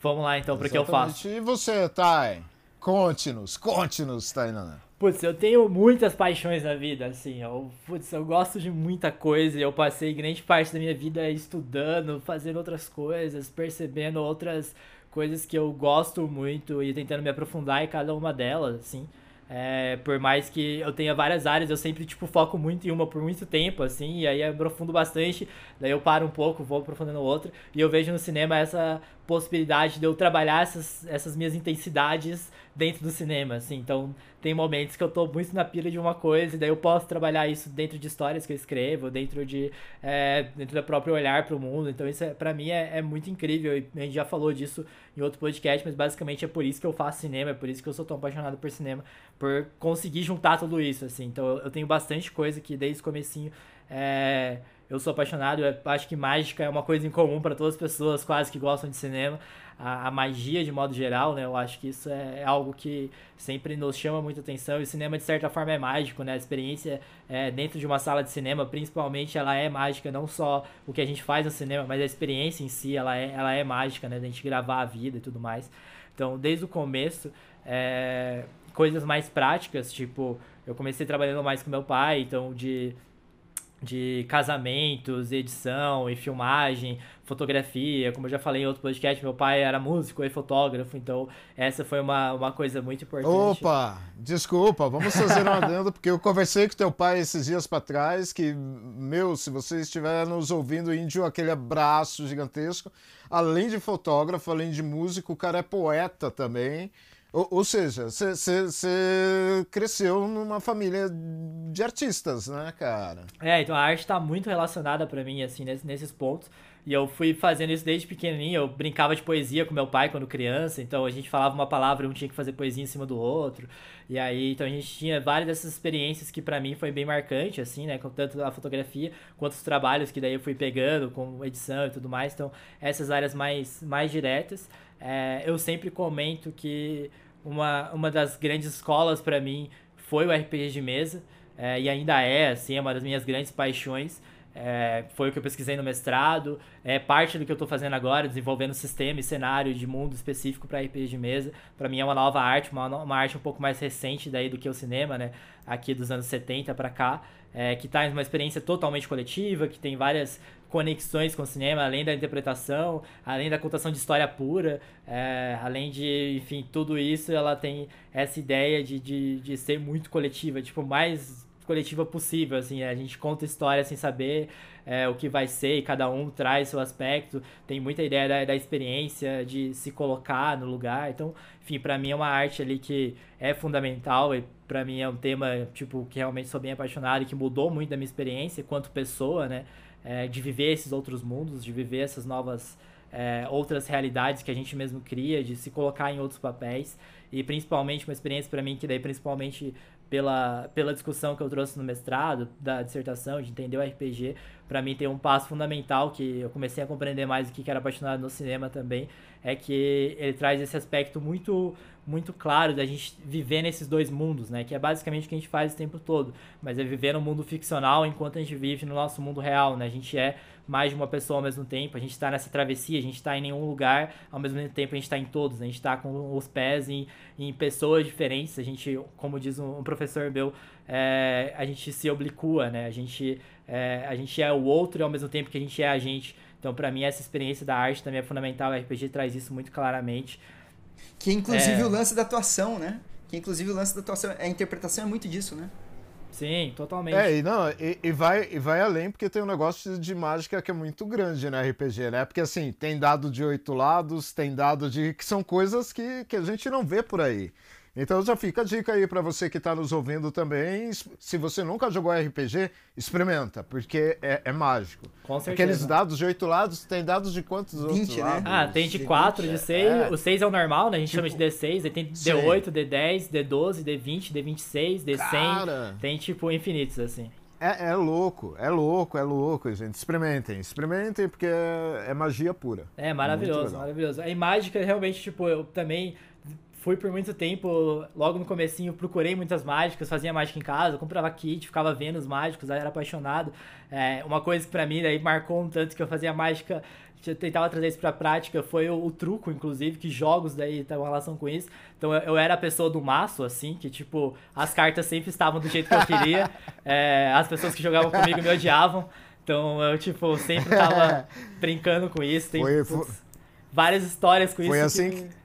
Vamos lá então para o que eu faço. E você, Thay? Conte-nos, conte-nos, Tainana. Putz, eu tenho muitas paixões na vida, assim. Eu, putz, eu gosto de muita coisa. Eu passei grande parte da minha vida estudando, fazendo outras coisas, percebendo outras coisas que eu gosto muito e tentando me aprofundar em cada uma delas, assim. É, por mais que eu tenha várias áreas, eu sempre, tipo, foco muito em uma por muito tempo, assim, e aí eu aprofundo bastante, daí eu paro um pouco, vou aprofundando outra, e eu vejo no cinema essa possibilidade de eu trabalhar essas, essas minhas intensidades dentro do cinema, assim. Então, tem momentos que eu tô muito na pira de uma coisa, e daí eu posso trabalhar isso dentro de histórias que eu escrevo, dentro de é, dentro do próprio olhar para o mundo. Então, isso é, para mim é, é, muito incrível. E a gente já falou disso em outro podcast, mas basicamente é por isso que eu faço cinema, é por isso que eu sou tão apaixonado por cinema, por conseguir juntar tudo isso, assim. Então, eu, eu tenho bastante coisa que desde o comecinho é, eu sou apaixonado, eu acho que mágica é uma coisa em comum para todas as pessoas quase que gostam de cinema a, a, magia de modo geral, né? Eu acho que isso é, é algo que sempre nos chama muita atenção. E o cinema, de certa forma, é mágico, né? A experiência é, dentro de uma sala de cinema, principalmente, ela é mágica. Não só o que a gente faz no cinema, mas a experiência em si, ela é, ela é mágica, né? Da gente gravar a vida e tudo mais. Então, desde o começo, é, coisas mais práticas, tipo, eu comecei trabalhando mais com meu pai, então de de casamentos, edição e filmagem, fotografia, como eu já falei em outro podcast, meu pai era músico e fotógrafo, então essa foi uma, uma coisa muito importante. Opa, desculpa, vamos fazer um adendo, porque eu conversei com teu pai esses dias para trás, que, meu, se você estiver nos ouvindo, índio, aquele abraço gigantesco, além de fotógrafo, além de músico, o cara é poeta também, ou, ou seja, você cresceu numa família de artistas, né, cara? É, então a arte está muito relacionada para mim, assim, nesses, pontos. E eu fui fazendo isso desde pequenininho. Eu brincava de poesia com meu pai quando criança. Então a gente falava uma palavra e um tinha que fazer poesia em cima do outro. E aí, então a gente tinha várias dessas experiências que para mim foi bem marcante, assim, né? Com tanto a fotografia quanto os trabalhos que daí eu fui pegando com edição e tudo mais. Então, essas áreas mais, mais diretas. É, eu sempre comento que uma, uma das grandes escolas para mim foi o RPG de mesa. É, e ainda é, assim, é uma das minhas grandes paixões. É, foi o que eu pesquisei no mestrado, é parte do que eu estou fazendo agora, desenvolvendo sistema e cenário de mundo específico para RPG de mesa. Para mim é uma nova arte, uma, uma arte um pouco mais recente daí do que o cinema, né? Aqui dos anos 70 para cá, é, que traz uma experiência totalmente coletiva, que tem várias conexões com o cinema, além da interpretação, além da contação de história pura, é, além de, enfim, tudo isso, ela tem essa ideia de, de, de ser muito coletiva, tipo, mais coletiva possível, assim, a gente conta história sem saber é, o que vai ser e cada um traz seu aspecto, tem muita ideia da, da experiência, de se colocar no lugar, então, enfim, para mim é uma arte ali que é fundamental e para mim é um tema, tipo, que realmente sou bem apaixonado e que mudou muito da minha experiência quanto pessoa, né, é, de viver esses outros mundos, de viver essas novas... É, outras realidades que a gente mesmo cria, de se colocar em outros papéis. E principalmente uma experiência para mim que daí principalmente pela, pela discussão que eu trouxe no mestrado, da dissertação, de entender o RPG, para mim tem um passo fundamental que eu comecei a compreender mais o que era apaixonado no cinema também, é que ele traz esse aspecto muito muito claro da gente viver nesses dois mundos, né? Que é basicamente o que a gente faz o tempo todo, mas é viver no mundo ficcional enquanto a gente vive no nosso mundo real, né? A gente é mais de uma pessoa ao mesmo tempo, a gente está nessa travessia, a gente está em nenhum lugar, ao mesmo tempo a gente está em todos, a gente está com os pés em, em pessoas diferentes, a gente, como diz um, professor meu, é, a gente se oblicua, né? A gente, é, a gente é o outro ao mesmo tempo que a gente é a gente. Então, para mim, essa experiência da arte também é fundamental, o RPG traz isso muito claramente. Que inclusive é... o lance da atuação, né? Que inclusive o lance da atuação, a interpretação é muito disso, né? Sim, totalmente. É, e, não, e, e, vai, e vai além porque tem um negócio de mágica que é muito grande no RPG, né? Porque assim, tem dado de oito lados, tem dado de. que são coisas que, que a gente não vê por aí. Então já fica a dica aí para você que está nos ouvindo também. Se você nunca jogou RPG, experimenta, porque é, é mágico. Com certeza. Aqueles dados de oito lados, tem dados de quantos 20, outros né? lados? Ah, tem de 4, de 6. É. O 6 é o normal, né? A gente tipo, chama de D6. Aí tem D8, D10, D12, D20, D26, D100. Cara. Tem tipo infinitos, assim. É, é, louco, é louco, é louco, gente. Experimentem, experimentem, porque é, é magia pura. É maravilhoso, maravilhoso. A mágica realmente, tipo, eu também fui por muito tempo, logo no comecinho, procurei muitas mágicas, fazia mágica em casa, comprava kit, ficava vendo os mágicos, era apaixonado. É, uma coisa que para mim daí marcou um tanto que eu fazia mágica, eu tentava trazer isso pra prática, foi o, o truco, inclusive, que jogos daí tem uma relação com isso. Então eu, eu, era a pessoa do maço, assim, que tipo, as cartas sempre estavam do jeito que eu queria, [laughs] é, as pessoas que jogavam comigo me odiavam. Então eu, tipo, sempre tava [laughs] brincando com isso. Tem foi, foi... várias histórias com foi isso. Foi assim que...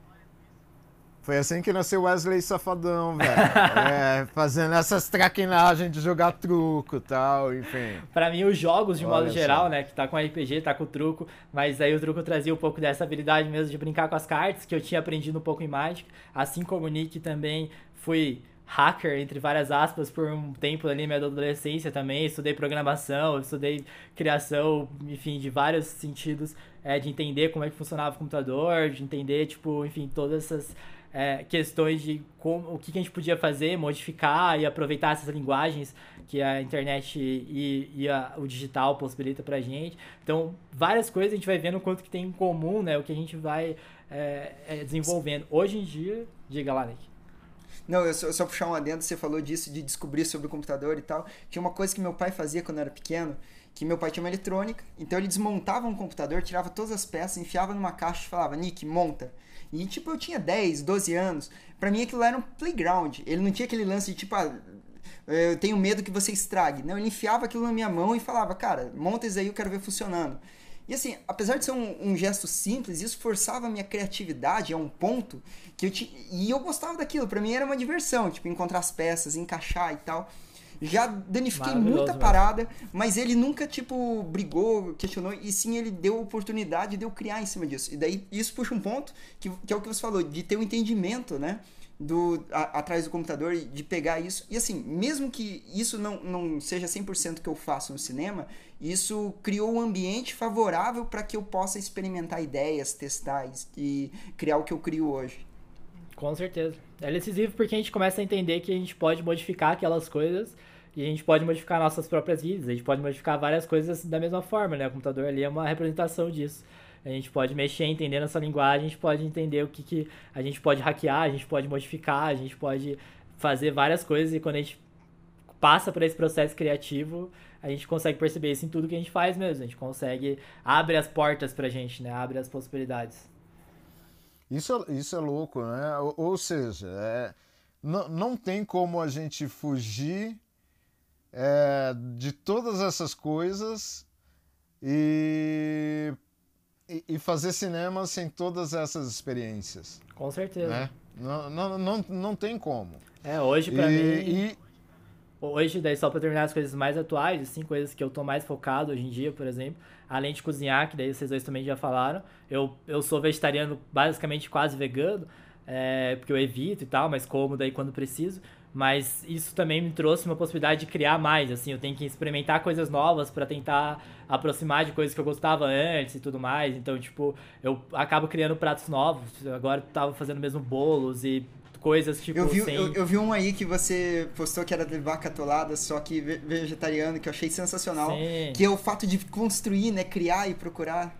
Foi assim que nasceu Wesley Safadão, velho. [laughs] é, fazendo essas traquinagens de jogar truco e tal, enfim. Pra mim, os jogos, de Olha modo geral, só. né? Que tá com RPG, tá com truco, mas aí o truco trazia um pouco dessa habilidade mesmo de brincar com as cartas, que eu tinha aprendido um pouco em Magic. Assim como o Nick também fui hacker, entre várias aspas, por um tempo ali, minha adolescência também. Estudei programação, estudei criação, enfim, de vários sentidos, é, de entender como é que funcionava o computador, de entender, tipo, enfim, todas essas é, questões de como, o que, a gente podia fazer, modificar e aproveitar essas linguagens que a internet e, e a, o digital possibilita pra gente. Então, várias coisas a gente vai vendo o quanto que tem em comum, né? O que a gente vai é, é, desenvolvendo. Hoje em dia, diga lá, Nick. Não, eu só, só puxar um adendo, você falou disso, de descobrir sobre o computador e tal. Tinha uma coisa que meu pai fazia quando eu era pequeno, que meu pai tinha uma eletrônica, então ele desmontava um computador, tirava todas as peças, enfiava numa caixa e falava, Nick, monta. E, tipo, eu tinha 10, 12 anos. Pra mim aquilo era um playground. Ele não tinha aquele lance de, tipo, ah, eu tenho medo que você estrague. Não, ele enfiava aquilo na minha mão e falava, cara, monta isso aí, eu quero ver funcionando. E assim, apesar de ser um, um, gesto simples, isso forçava a minha criatividade a um ponto que eu tinha. E eu gostava daquilo, para mim era uma diversão, tipo, encontrar as peças, encaixar e tal. Já danifiquei muita parada, mas ele nunca, tipo, brigou, questionou, e sim ele deu oportunidade de eu criar em cima disso. E daí isso puxa um ponto, que, que é o que você falou, de ter um entendimento, né? Do, a, atrás do computador de pegar isso. E assim, mesmo que isso não, não seja 100% que eu faço no cinema, isso criou um ambiente favorável para que eu possa experimentar ideias, testar e, e criar o que eu crio hoje. Com certeza. É decisivo porque a gente começa a entender que a gente pode modificar aquelas coisas e a gente pode modificar nossas próprias vidas, a gente pode modificar várias coisas da mesma forma, né? O computador ali é uma representação disso. A gente pode mexer, entendendo essa linguagem, a gente pode entender o que, que a gente pode hackear, a gente pode modificar, a gente pode fazer várias coisas e quando a gente passa por esse processo criativo, a gente consegue perceber isso em tudo que a gente faz mesmo. A gente consegue abre as portas pra gente, né? Abre as possibilidades. Isso, isso é louco, né? Ou, ou seja, é, não, não tem como a gente fugir é, de todas essas coisas e, e, e, fazer cinema sem todas essas experiências. Com certeza. Né? Não, não, não, não tem como. É, hoje pra e, mim. E... Hoje, daí só pra terminar as coisas mais atuais, assim, coisas que eu tô mais focado hoje em dia, por exemplo, além de cozinhar, que daí vocês dois também já falaram. Eu, eu sou vegetariano, basicamente quase vegano, é, porque eu evito e tal, mas como daí quando preciso. Mas isso também me trouxe uma possibilidade de criar mais, assim, eu tenho que experimentar coisas novas para tentar aproximar de coisas que eu gostava antes e tudo mais. Então, tipo, eu acabo criando pratos novos. Agora eu tava fazendo mesmo bolos e coisas tipo. Eu vi, sem... eu, eu, vi um aí que você postou que era de vaca atolada, só que vegetariano, que eu achei sensacional. Sim. Que é o fato de construir, né? Criar e procurar.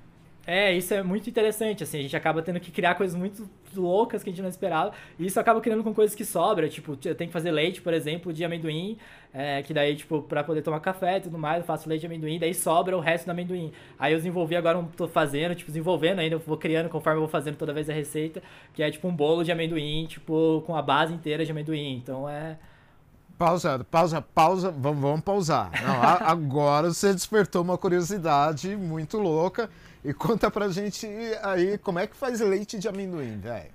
É, isso é muito interessante, assim, a gente acaba tendo que criar coisas muito loucas que a gente não esperava, e isso acaba criando com coisas que sobram, tipo, eu tenho que fazer leite, por exemplo, de amendoim, é, que daí, tipo, pra poder tomar café e tudo mais, eu faço leite de amendoim, daí sobra o resto do amendoim. Aí eu desenvolvi, agora não tô fazendo, tipo, desenvolvendo ainda, vou criando conforme eu vou fazendo toda vez a receita, que é tipo um bolo de amendoim, tipo, com a base inteira de amendoim, então é... Pausa, pausa, pausa, vamos, vamos pausar. Não, agora você despertou uma curiosidade muito louca, e conta pra gente aí como é que faz leite de amendoim, velho.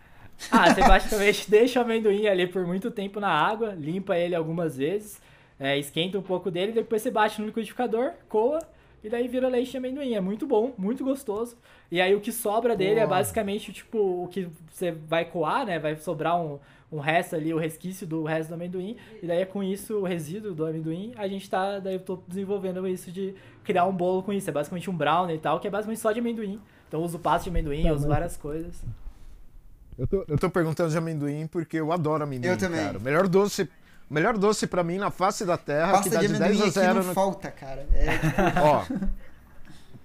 Ah, você basicamente [laughs] deixa o amendoim ali por muito tempo na água, limpa ele algumas vezes, é, esquenta um pouco dele, depois você bate no liquidificador, coa, e daí vira leite de amendoim. É muito bom, muito gostoso. E aí o que sobra dele é basicamente, tipo, o que você vai coar, né? Vai sobrar um, um resto ali, o resquício do resto do amendoim. E daí é com isso, o resíduo do amendoim, a gente tá. Daí eu tô desenvolvendo isso de criar um bolo com isso. É basicamente um brownie e tal, que é basicamente só de amendoim. Então eu uso pasta de amendoim, tá, eu uso várias coisas. Eu tô, eu tô perguntando de amendoim porque eu adoro amendoim. Eu também. Cara. O melhor doce. Melhor doce pra mim na face da terra pasta que dá de, de 10 a 0. não no... falta, cara. É... [laughs] Ó,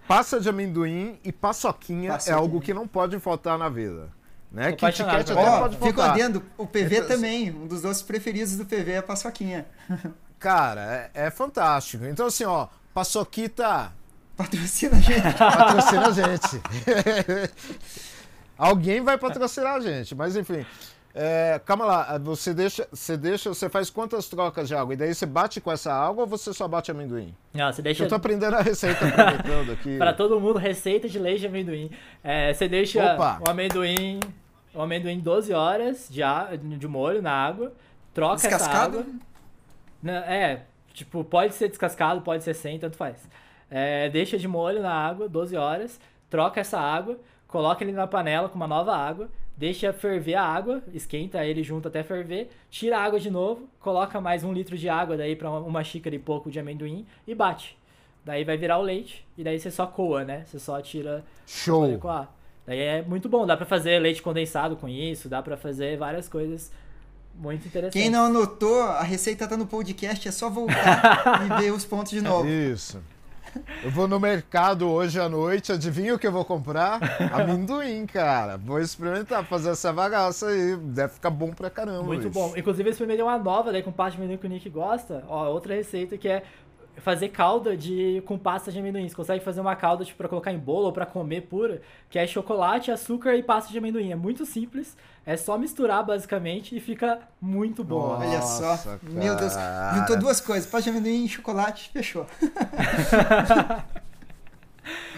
pasta de amendoim e paçoquinha, paçoquinha, é algo que não pode faltar na vida. Né? Kit Kat até oh, pode Fico adendo, o PV então, também, um dos doces preferidos do PV é a paçoquinha. [laughs] Cara, é, é fantástico. Então assim, ó, paçoquita... Patrocina a gente. [laughs] Patrocina a gente. Alguém vai patrocinar a gente, mas enfim... É, calma lá, você deixa, você deixa, você faz quantas trocas de água? E daí você bate com essa água ou você só bate amendoim? Não, você deixa. Eu tô aprendendo a receita aproveitando aqui. [laughs] Para todo mundo, receita de leite de amendoim. É, você deixa Opa. o amendoim, o amendoim 12 horas de, de molho na água, troca Descascado? essa água. É, tipo, pode ser descascado, pode ser sem, tanto faz. É, deixa de molho na água 12 horas, troca essa água, coloca ele na panela com uma nova água deixa ferver a água, esquenta ele junto até ferver, tira a água de novo, coloca mais um litro de água daí para uma xícara e pouco de amendoim e bate. Daí vai virar o leite e daí você só coa, né? Você só tira. Show. Coar. Daí é muito bom, dá para fazer leite condensado com isso, dá para fazer várias coisas muito interessantes. Quem não anotou, a receita tá no podcast, é só voltar [laughs] e ver os pontos de novo. Isso. Eu vou no mercado hoje à noite, adivinha o que eu vou comprar? [laughs] Amendoim, cara. Vou experimentar, fazer essa bagaça aí. Deve ficar bom pra caramba. Muito isso. bom. Inclusive, eu experimentei uma nova daí com pasta de amendoim que o Nick gosta. Ó, outra receita que é fazer calda de com pasta de amendoim. Você consegue fazer uma calda tipo, para colocar em bolo ou para comer pura, que é chocolate, açúcar e pasta de amendoim. É muito simples, é só misturar basicamente e fica muito bom. Nossa, Olha só, cara. meu Deus, juntou duas coisas, pasta de amendoim e chocolate, fechou. [laughs]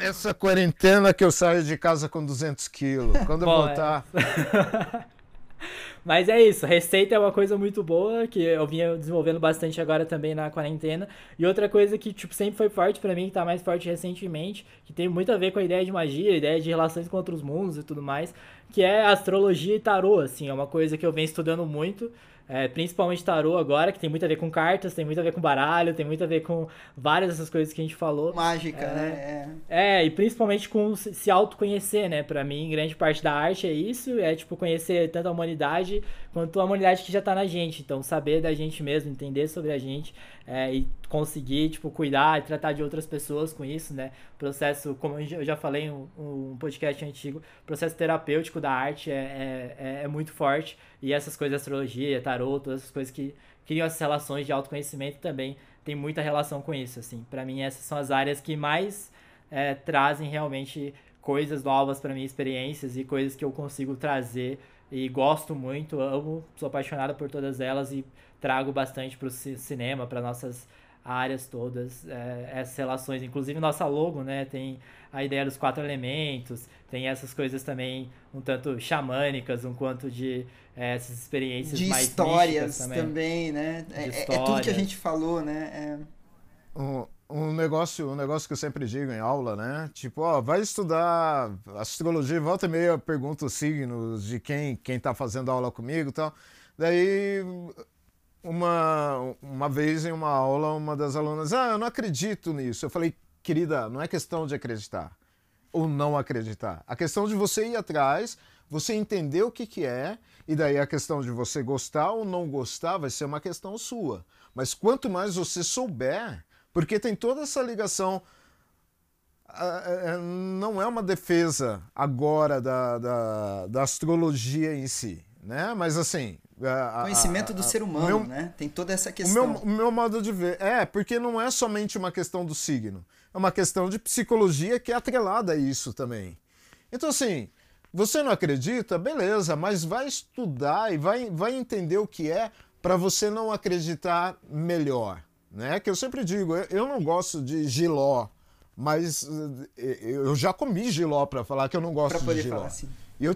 Essa quarentena que eu saio de casa com 200 quilos, quando eu voltar... É. [laughs] [laughs] Mas é isso, receita é uma coisa muito boa que eu vinha desenvolvendo bastante agora também na quarentena. E outra coisa que tipo sempre foi forte para mim, que tá mais forte recentemente, que tem muito a ver com a ideia de magia, ideia de relações com outros mundos e tudo mais, que é astrologia e tarô, assim, é uma coisa que eu venho estudando muito. É, principalmente tarô agora, que tem muito a ver com cartas, tem muito a ver com baralho, tem muito a ver com várias dessas coisas que a gente falou. Mágica, é, né? É. é, e principalmente com se autoconhecer, né? Pra mim, grande parte da arte é isso, é tipo conhecer tanto a humanidade quanto a humanidade que já tá na gente. Então, saber da gente mesmo, entender sobre a gente é, e conseguir, tipo, cuidar e tratar de outras pessoas com isso, né? Processo, como eu já falei em um, podcast antigo, processo terapêutico da arte é, é, é muito forte. E essas coisas, astrologia, tarô, todas essas coisas que criam essas relações de autoconhecimento também tem muita relação com isso, assim. Para mim, essas são as áreas que mais é, trazem realmente coisas novas para mim, experiências e coisas que eu consigo trazer e gosto muito, amo, sou apaixonado por todas elas e trago bastante para o cinema, para nossas áreas todas, é, essas relações. Inclusive, nossa logo, né, tem a ideia dos quatro elementos, tem essas coisas também um tanto xamânicas, um quanto de é, essas experiências de mais histórias também. também. né? É, é, tudo que a gente falou, né? É... Um, um, negócio, um negócio que eu sempre digo em aula, né? Tipo, ó, vai estudar astrologia, volta e meia pergunta os signos de quem, quem tá fazendo aula comigo e tal. Daí uma, uma vez em uma aula, uma das alunas, ah, eu não acredito nisso. Eu falei, querida, não é questão de acreditar ou não acreditar. A questão de você ir atrás, você entender o que, que é, e daí a questão de você gostar ou não gostar vai ser uma questão sua. Mas quanto mais você souber, porque tem toda essa ligação. Não é uma defesa agora da, da, da astrologia em si, né? Mas assim, Conhecimento do ser humano, meu, né? Tem toda essa questão. O meu, o meu, modo de ver. É, porque não é somente uma questão do signo. É uma questão de psicologia que é atrelada a isso também. Então, assim, você não acredita? Beleza, mas vai estudar e vai, vai entender o que é para você não acreditar melhor. Né? Que eu sempre digo, eu, eu não gosto de giló, mas eh, eu já comi giló para falar que eu não gosto de giló. Falar assim. Eu,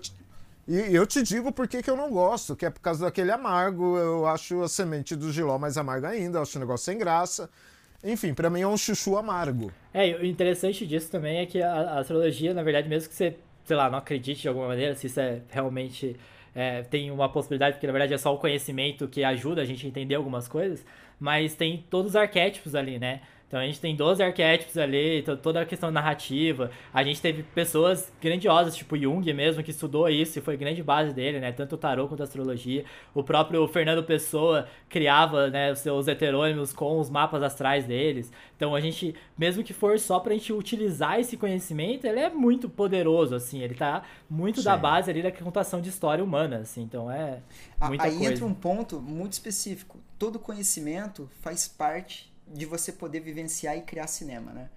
e eu te digo por que, eu não gosto, que é por causa daquele amargo. Eu acho a semente do giló mais amarga ainda, eu acho o negócio sem graça. Enfim, para mim é um chuchu amargo. É, o interessante disso também é que a, a, astrologia, na verdade, mesmo que você, sei lá, não acredite de alguma maneira, se isso é realmente é, tem uma possibilidade, porque na verdade é só o conhecimento que ajuda a gente a entender algumas coisas, mas tem todos os arquétipos ali, né? Então a gente tem 12 arquétipos ali, toda a questão narrativa. A gente teve pessoas grandiosas, tipo Jung mesmo, que estudou isso e foi grande base dele, né? Tanto o tarô quanto a astrologia. O próprio Fernando Pessoa criava né, os seus heterônimos com os mapas astrais deles. Então a gente, mesmo que for só pra gente utilizar esse conhecimento, ele é muito poderoso, assim. Ele tá muito Sim. da base ali da contação de história humana, assim. Então é muita Aí coisa. entra um ponto muito específico. Todo conhecimento faz parte de você poder vivenciar e criar cinema, né?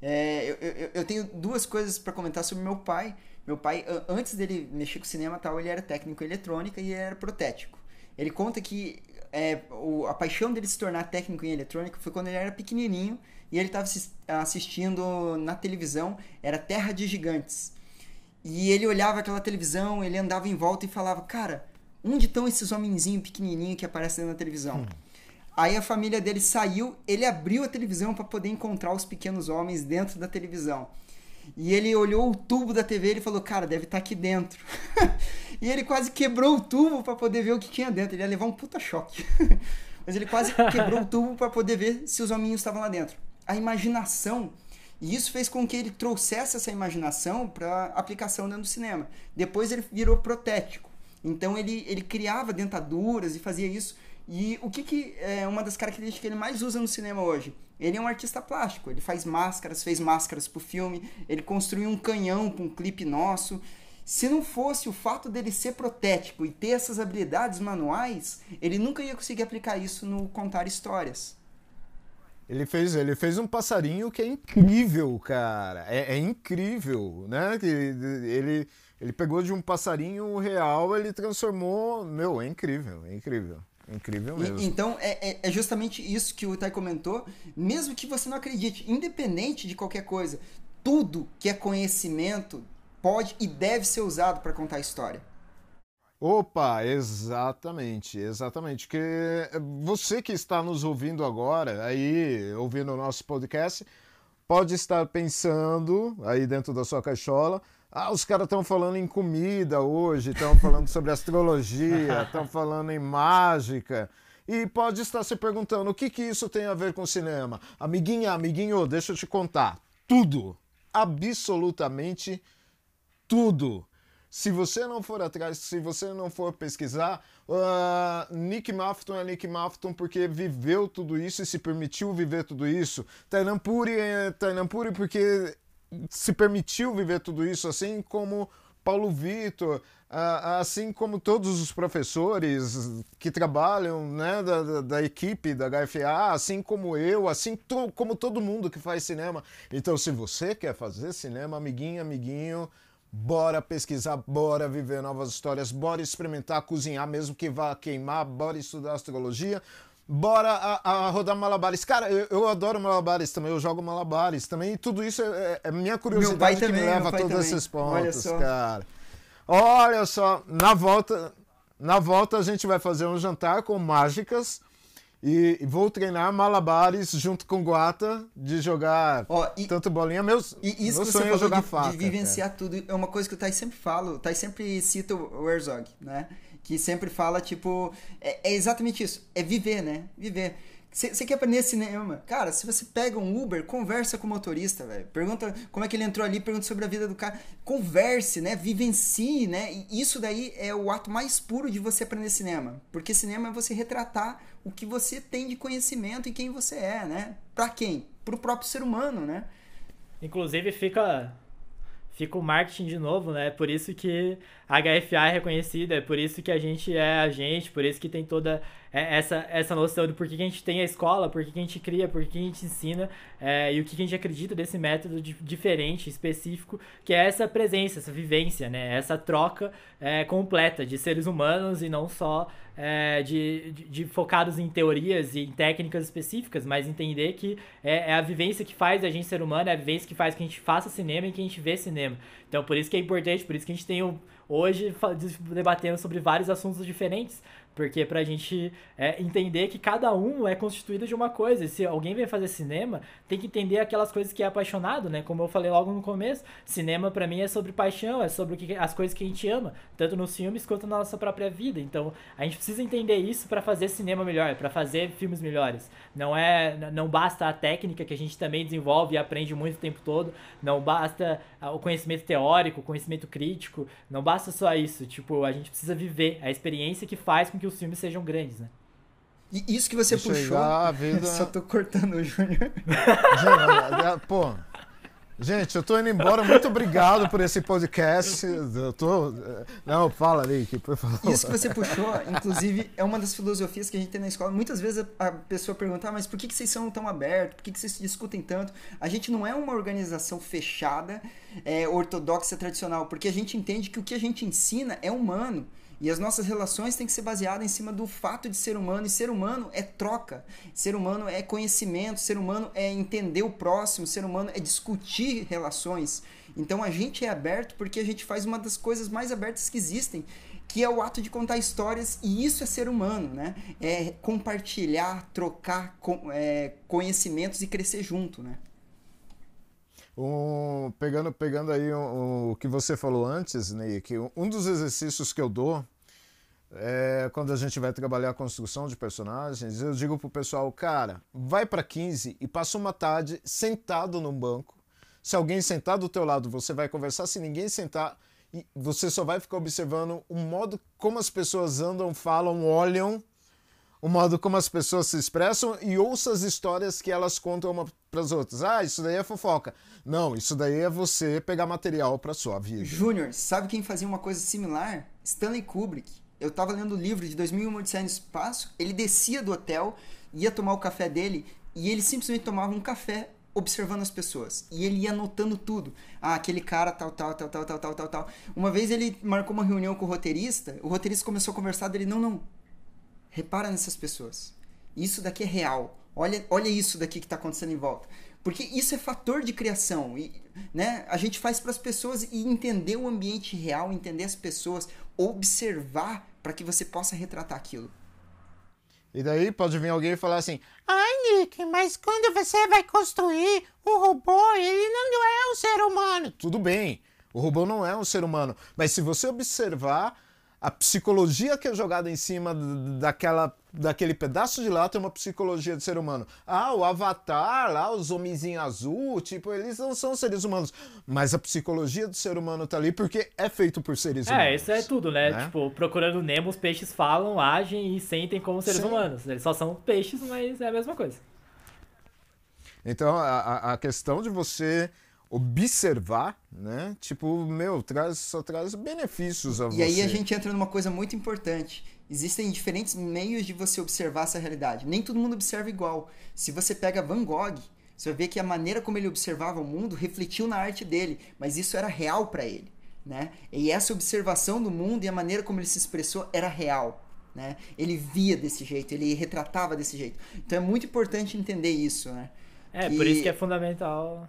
É, eu, eu, eu, tenho duas coisas para comentar sobre meu pai. Meu pai, antes dele mexer com cinema tal, ele era técnico em eletrônica e era protético. Ele conta que é, o, a paixão dele se tornar técnico em eletrônica foi quando ele era pequenininho e ele estava assistindo na televisão, era Terra de Gigantes. E ele olhava aquela televisão, ele andava em volta e falava, cara, onde estão esses homenzinhos pequenininhos que aparecem na televisão? Hum. Aí a família dele saiu, ele abriu a televisão para poder encontrar os pequenos homens dentro da televisão. E ele olhou o tubo da TV e falou: Cara, deve estar tá aqui dentro. [laughs] e ele quase quebrou o tubo para poder ver o que tinha dentro. Ele ia levar um puta choque. [laughs] Mas ele quase quebrou o tubo para poder ver se os hominhos estavam lá dentro. A imaginação. E isso fez com que ele trouxesse essa imaginação para aplicação dentro do cinema. Depois ele virou protético. Então ele, ele criava dentaduras e fazia isso e o que, que é uma das características que ele mais usa no cinema hoje? Ele é um artista plástico, ele faz máscaras, fez máscaras pro filme, ele construiu um canhão com um clipe nosso. Se não fosse o fato dele ser protético e ter essas habilidades manuais, ele nunca ia conseguir aplicar isso no contar histórias. Ele fez, ele fez um passarinho que é incrível, cara. É, é incrível, né? Que ele, ele pegou de um passarinho real, ele transformou. Meu, é incrível, é incrível. Incrível mesmo. E, então, é, é, é, justamente isso que o Itai comentou. Mesmo que você não acredite, independente de qualquer coisa, tudo que é conhecimento pode e deve ser usado para contar a história. Opa, exatamente, exatamente. Que você que está nos ouvindo agora, aí, ouvindo o nosso podcast, pode estar pensando aí dentro da sua caixola. Ah, os caras estão falando em comida hoje, estão falando sobre astrologia, [laughs] estão falando em mágica. E pode estar se perguntando o que, que isso tem a ver com cinema. Amiguinha, amiguinho, deixa eu te contar. Tudo. Absolutamente tudo. Se você não for atrás, se você não for pesquisar, uh, Nick Mafton é Nick Mafton porque viveu tudo isso e se permitiu viver tudo isso. Tainan Puri é Tainan Puri porque se permitiu viver tudo isso, assim como Paulo Vitor, assim como todos os professores que trabalham né, da, da, equipe da HFA, assim como eu, assim to, como todo mundo que faz cinema. Então, se você quer fazer cinema, amiguinho, amiguinho, bora pesquisar, bora viver novas histórias, bora experimentar cozinhar, mesmo que vá queimar, bora estudar astrologia, bora a, a, rodar malabares. Cara, eu, eu, adoro malabares também, eu jogo malabares também, e tudo isso é, é minha curiosidade que também, me leva a todos também. esses pontos, Olha cara. Olha só, na volta, na volta a gente vai fazer um jantar com mágicas e vou treinar malabares junto com Guata de jogar e, tanto bolinha. Meus, e isso meu que você falou é jogar de, faca, de vivenciar cara. tudo é uma coisa que o Thais sempre fala. O Thais sempre cita o Herzog, né? Que sempre fala, tipo, é, é exatamente isso, é viver, né? Viver. Você quer aprender cinema? Cara, se você pega um Uber, conversa com o motorista, velho. Pergunta como é que ele entrou ali, pergunta sobre a vida do cara. Converse, né? Vivencie, né? E isso daí é o ato mais puro de você aprender cinema. Porque cinema é você retratar o que você tem de conhecimento e quem você é, né? Pra quem? Pro próprio ser humano, né? Inclusive fica fica o marketing de novo, né? Por isso que a HFA é reconhecida, é por isso que a gente é a gente, por isso que tem toda é, essa, essa noção do porquê que a gente tem a escola, porquê que a gente cria, porquê que a gente ensina é, e o que a gente acredita desse método de, diferente, específico, que é essa presença, essa vivência, né? Essa troca é, completa de seres humanos e não só é, de, de, de, focados em teorias e em técnicas específicas, mas entender que é, é, a vivência que faz a gente ser humano, é a vivência que faz que a gente faça cinema e que a gente vê cinema. Então, por isso que é importante, por isso que a gente tem hoje debatendo sobre vários assuntos diferentes, porque pra gente é, entender que cada um é constituído de uma coisa. E se alguém vem fazer cinema, tem que entender aquelas coisas que é apaixonado, né? Como eu falei logo no começo, cinema para mim é sobre paixão, é sobre que, as coisas que a gente ama, tanto nos filmes quanto na nossa própria vida. Então, a gente precisa entender isso para fazer cinema melhor, para fazer filmes melhores. Não é, não basta a técnica que a gente também desenvolve e aprende muito o tempo todo, não basta o conhecimento teórico, o conhecimento crítico, não basta só isso. Tipo, a gente precisa viver a experiência que faz com que os filmes sejam grandes, né? E isso que você puxou. Vida... [laughs] Só tô cortando o Júnior. Pô. Gente, eu tô indo embora. Muito obrigado por esse podcast. Eu tô. Não, fala, Nick, por favor. Isso que você puxou, inclusive, é uma das filosofias que a gente tem na escola. Muitas vezes a pessoa pergunta, ah, mas por que, vocês são tão abertos? Por que, que vocês discutem tanto? A gente não é uma organização fechada, é, ortodoxa, tradicional, porque a gente entende que o que a gente ensina é humano. E as nossas relações têm que ser baseadas em cima do fato de ser humano. E ser humano é troca. Ser humano é conhecimento. Ser humano é entender o próximo. Ser humano é discutir relações. Então a gente é aberto porque a gente faz uma das coisas mais abertas que existem, que é o ato de contar histórias, e isso é ser humano, né? É compartilhar, trocar é, conhecimentos e crescer junto, né? Um, pegando, pegando aí o, que você falou antes, Nick, um dos exercícios que eu dou é, quando a gente vai trabalhar a construção de personagens, eu digo pro pessoal, cara, vai para 15 e passa uma tarde sentado num banco. Se alguém sentar do teu lado, você vai conversar. Se ninguém sentar, você só vai ficar observando o modo como as pessoas andam, falam, olham o modo como as pessoas se expressam e ouça as histórias que elas contam uma para as outras. Ah, isso daí é fofoca. Não, isso daí é você pegar material para sua vida. Júnior, sabe quem fazia uma coisa similar? Stanley Kubrick. Eu estava lendo o livro de 2001 Odisseia no Espaço, ele descia do hotel, ia tomar o café dele e ele simplesmente tomava um café observando as pessoas. E ele ia anotando tudo. Ah, aquele cara tal, tal, tal, tal, tal, tal, tal, tal. Uma vez ele marcou uma reunião com o roteirista, o roteirista começou a conversar dele, não, não, Repara nessas pessoas. Isso daqui é real. Olha, olha isso daqui que está acontecendo em volta. Porque isso é fator de criação. E, né? A gente faz para as pessoas e entender o ambiente real, entender as pessoas, observar para que você possa retratar aquilo. E daí pode vir alguém e falar assim: Ai, Nick, mas quando você vai construir o robô, ele não é um ser humano. tudo bem, o robô não é um ser humano, mas se você observar a psicologia que é jogada em cima daquela, daquele pedaço de lata é uma psicologia de ser humano. Ah, o Avatar, lá, os homenzinhos azul, tipo, eles não são seres humanos. Mas a psicologia do ser humano tá ali porque é feito por seres humanos. É, isso é tudo, né? né? Tipo, procurando Nemo, os peixes falam, agem e sentem como seres Sim. humanos. Eles só são peixes, mas é a mesma coisa. Então, a- a questão de você observar, né? Tipo, meu, traz, só traz benefícios a E você. aí a gente entra numa coisa muito importante. Existem diferentes meios de você observar essa realidade. Nem todo mundo observa igual. Se você pega Van Gogh, você vai ver que a maneira como ele observava o mundo refletiu na arte dele, mas isso era real para ele, né? E essa observação do mundo e a maneira como ele se expressou era real, né? Ele via desse jeito, ele retratava desse jeito. Então é muito importante entender isso, né? É, Que- por isso que é fundamental,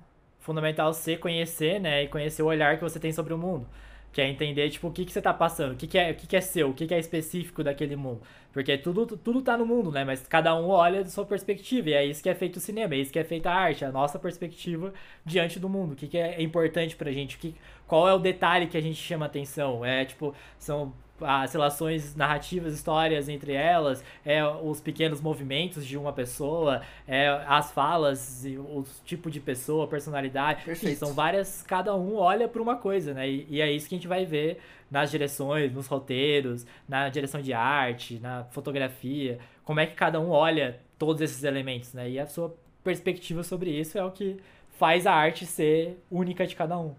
fundamental você conhecer, né, e conhecer o olhar que você tem sobre o mundo. Que é entender, tipo, o que, que você tá passando, o que, que, é, o que, que é seu, o que, que é específico daquele mundo. Porque tudo, tudo tá no mundo, né? Mas cada um olha da sua perspectiva. E é isso que é feito o cinema, é isso que é feita a arte, a nossa perspectiva diante do mundo. O que, que é importante pra gente, o que, qual é o detalhe que a gente chama atenção. É, tipo, são as relações narrativas, histórias entre elas, é os pequenos movimentos de uma pessoa, é as falas, o tipo de pessoa, personalidade. Perfeito. são várias, cada um olha para uma coisa, né? E, e é isso que a gente vai ver nas direções, nos roteiros, na direção de arte, na fotografia, como é que cada um olha todos esses elementos, né? E a sua perspectiva sobre isso é o que faz a arte ser única de cada um.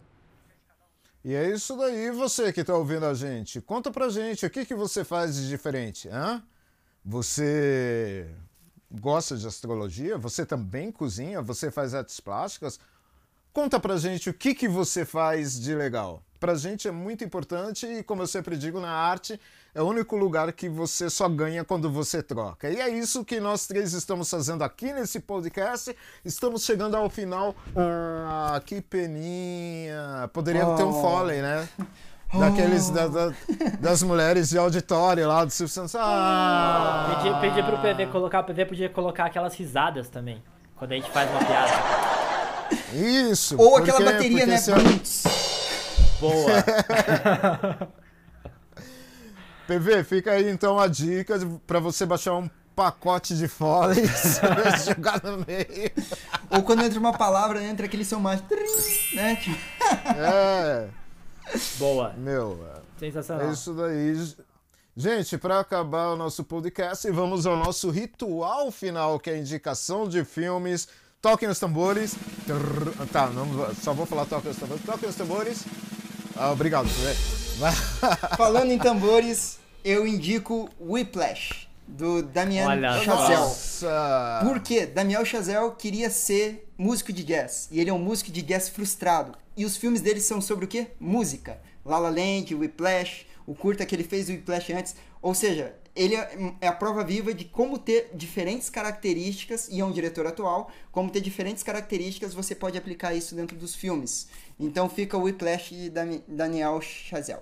E é isso daí, você que está ouvindo a gente. Conta pra gente o que, que você faz de diferente. Hã? Você gosta de astrologia? Você também cozinha? Você faz artes plásticas? Conta pra gente o que, que você faz de legal. Pra gente é muito importante e, como eu sempre digo, na arte é o único lugar que você só ganha quando você troca. E é isso que nós três estamos fazendo aqui nesse podcast. Estamos chegando ao final. Ah, que peninha. Poderia ter um Oh. Foley, né? [laughs] Daqueles da- da- das mulheres de auditório lá do Silvio Santos. Ah! Pedi, pedi pro PV colocar, o PV podia colocar aquelas risadas também, quando a gente faz uma piada. Isso! Ou porque- aquela bateria, porque né? Boa! [laughs] PV, fica aí então a dica para você baixar um pacote de Foley e [laughs] jogar no meio. Ou quando entra uma palavra, entra aquele som mágico. trim, Né? Tipo, É, Boa! meu, é Sensacional. isso daí. Gente, para acabar o nosso podcast, vamos ao nosso ritual final, que é a indicação de filmes. Toquem os tambores. Tá, não, só vou falar toquem os tambores. Toquem os tambores. Ah, obrigado. [laughs] Falando em tambores, eu indico Whiplash, do Damien Olha só. Chazelle. Nossa! Por quê? Damiel Chazelle queria ser músico de jazz. E ele é um músico de jazz frustrado. E os filmes dele são sobre o quê? Música. La La Land, Whiplash, o curta que ele fez o Whiplash antes. Ou seja, ele é é a prova viva de como ter diferentes características, e é um diretor atual, como ter diferentes características, você pode aplicar isso dentro dos filmes. Então fica o Whiplash de Daniel Chazelle.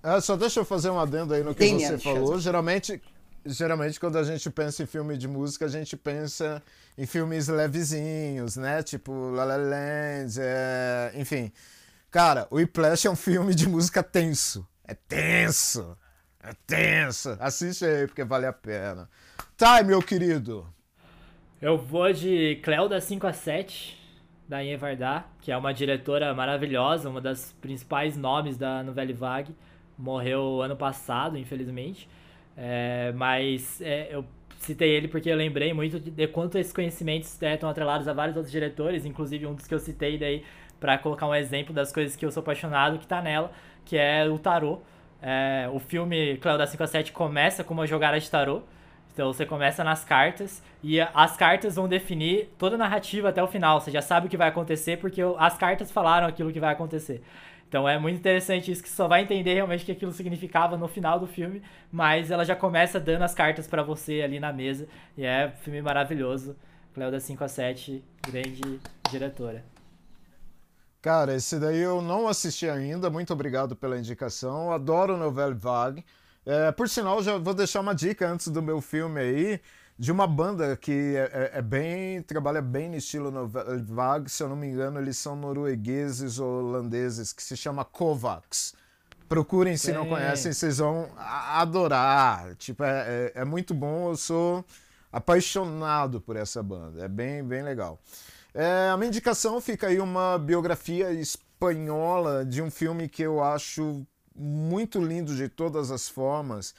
Ah, só deixa eu fazer um adendo aí no que Damien você falou. Chazelle. Geralmente, geralmente, quando a gente pensa em filme de música, a gente pensa em filmes levezinhos, né? Tipo La La Land, é... enfim. Cara, o Whiplash é um filme de música tenso. É tenso. É tenso. Assiste aí, porque vale a pena. Tá, meu querido. Eu vou de Cleo da 5 a 7, da Ian Vardar, que é uma diretora maravilhosa, uma das principais nomes da Nouvelle Vague. Morreu ano passado, infelizmente. É, mas é, eu citei ele porque eu lembrei muito de, de quanto esses conhecimentos estão atrelados a vários outros diretores, inclusive um dos que eu citei daí para colocar um exemplo das coisas que eu sou apaixonado, que tá nela, que é o tarô. É, o filme Cleo da 5 a 7 começa com uma jogada de tarô. Então você começa nas cartas e as cartas vão definir toda a narrativa até o final. Você já sabe o que vai acontecer porque as cartas falaram aquilo que vai acontecer. Então é muito interessante isso que você só vai entender realmente o que aquilo significava no final do filme, mas ela já começa dando as cartas pra você ali na mesa e é um filme maravilhoso. Cleo da 5 a 7, grande diretora. Cara, esse daí eu não assisti ainda. Muito obrigado pela indicação. Adoro Nouvelle Vague. É, por sinal, já vou deixar uma dica antes do meu filme aí de uma banda que é, é, é bem trabalha bem no estilo Vague. Se eu não me engano, eles são noruegueses ou holandeses que se chama Kovacs. Procurem se não conhecem, vocês vão adorar. Tipo, é, é, é muito bom. Eu sou apaixonado por essa banda. É bem, bem legal. É, a minha indicação fica aí uma biografia espanhola de um filme que eu acho muito lindo de todas as formas,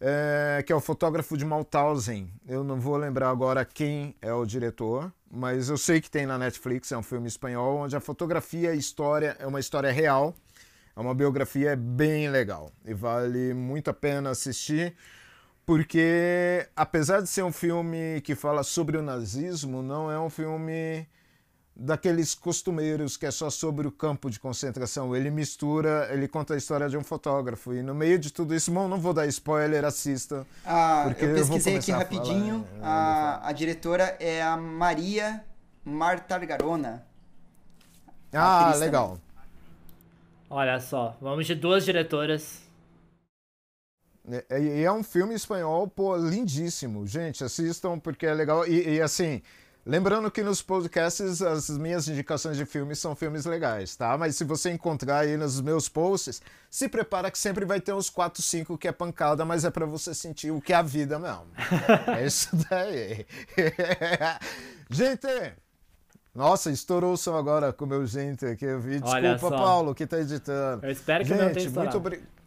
é, que é o Fotógrafo de Mauthausen. Eu não vou lembrar agora quem é o diretor, mas eu sei que tem na Netflix, é um filme espanhol, onde a fotografia e a história é uma história real, é uma biografia bem legal e vale muito a pena assistir porque apesar de ser um filme que fala sobre o nazismo, não é um filme daqueles costumeiros que é só sobre o campo de concentração. Ele mistura, ele conta a história de um fotógrafo e no meio de tudo isso, bom, não vou dar spoiler, assista. Ah, eu pesquisei eu aqui rapidinho. A, a, a, diretora é a Maria Martargarona. Ah, legal. Também. Olha só, vamos de duas diretoras é, é, e é um filme espanhol, pô, lindíssimo. Gente, assistam porque é legal. E, e, assim, lembrando que nos podcasts as minhas indicações de filmes são filmes legais, tá? Mas se você encontrar aí nos meus posts, se prepara que sempre vai ter uns 4, 5 que é pancada, mas é para você sentir o que é a vida mesmo. [laughs] é isso daí. Gente, nossa, estourou o som agora com o meu gente aqui. Desculpa, Paulo, que tá editando. Eu espero que gente, não tenha estourado. Muito obrigado.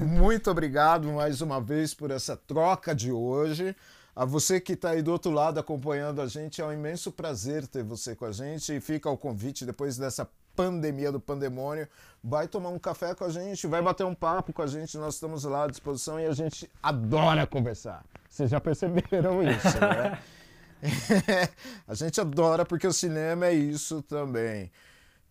Muito obrigado mais uma vez por essa troca de hoje. A você que está aí do outro lado acompanhando a gente, é um imenso prazer ter você com a gente. E fica o convite depois dessa pandemia do pandemônio. Vai tomar um café com a gente, vai bater um papo com a gente. Nós estamos lá à disposição e a gente adora conversar. Vocês já perceberam [laughs] isso, né? [laughs] a gente adora porque o cinema é isso também.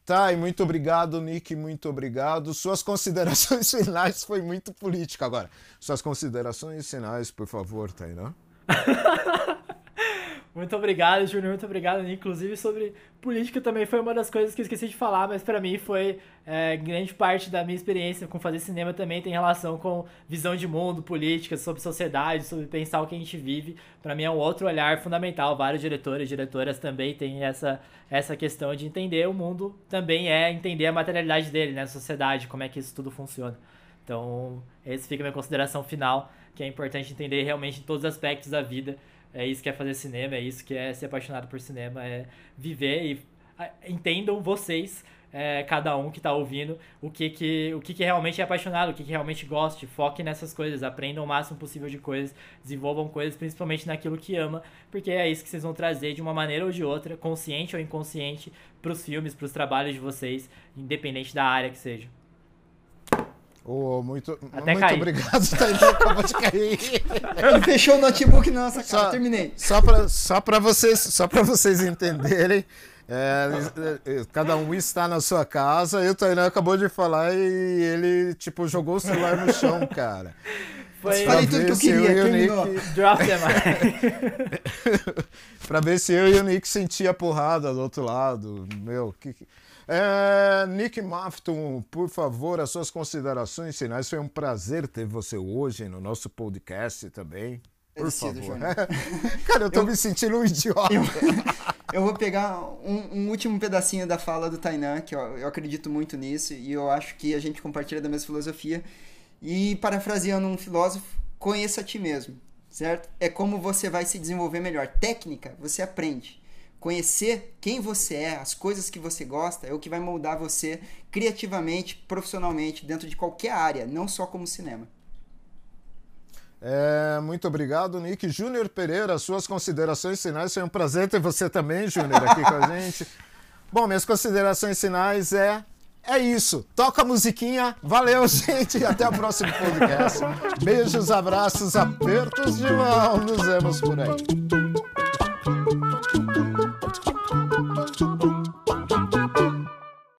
Tá, e muito obrigado, Nick, muito obrigado. Suas considerações [laughs] finais foi muito político agora. Suas considerações finais, por favor, Tainá. [laughs] Muito obrigado, Júnior. Muito obrigado. Inclusive, sobre política também foi uma das coisas que eu esqueci de falar, mas para mim foi é, grande parte da minha experiência com fazer cinema também tem relação com visão de mundo, política, sobre sociedade, sobre pensar o que a gente vive. Para mim é um outro olhar fundamental. Vários diretores e diretoras também têm essa, essa questão de entender o mundo, também é entender a materialidade dele, né? A sociedade, como é que isso tudo funciona. Então, esse fica a minha consideração final, que é importante entender realmente em todos os aspectos da vida é isso que é fazer cinema, é isso que é ser apaixonado por cinema, é viver e entendam vocês, é, cada um que está ouvindo, o que que, o que que realmente é apaixonado, o que que realmente goste, foque nessas coisas, aprendam o máximo possível de coisas, desenvolvam coisas, principalmente naquilo que ama, porque é isso que vocês vão trazer de uma maneira ou de outra, consciente ou inconsciente, para os filmes, para os trabalhos de vocês, independente da área que seja. Oh, muito Até muito obrigado, Tainá, [laughs] acabou de cair. Ele fechou o notebook na nossa cara, só, terminei. Só para só pra vocês, só vocês entenderem, é, é, cada um está na sua casa, e o Tainá acabou de falar e ele, tipo, jogou o celular no chão, cara. Foi... Falei tudo que eu queria, eu terminou. Nick... Drop [laughs] pra ver se eu e o Nick sentia porrada do outro lado. Meu, que... É, Nick Mafton, por favor, as suas considerações finais. Foi um prazer ter você hoje no nosso podcast também. Por favor. [laughs] Cara, eu tô eu, me sentindo um idiota. Eu, [laughs] eu vou pegar um, um, último pedacinho da fala do Tainan, que eu, eu acredito muito nisso, e eu acho que a gente compartilha da mesma filosofia. E parafraseando um filósofo, conheça a ti mesmo, certo? É como você vai se desenvolver melhor. Técnica, você aprende. Conhecer quem você é, as coisas que você gosta, é o que vai moldar você criativamente, profissionalmente, dentro de qualquer área, não só como cinema. É, muito obrigado, Nick. Júnior Pereira, suas considerações finais. Foi um prazer ter você também, Júnior, aqui com a [laughs] gente. Bom, minhas considerações finais é é isso. Toca a musiquinha. Valeu, gente. Até o próximo podcast. Beijos, abraços, apertos de mão. Nos vemos por aí.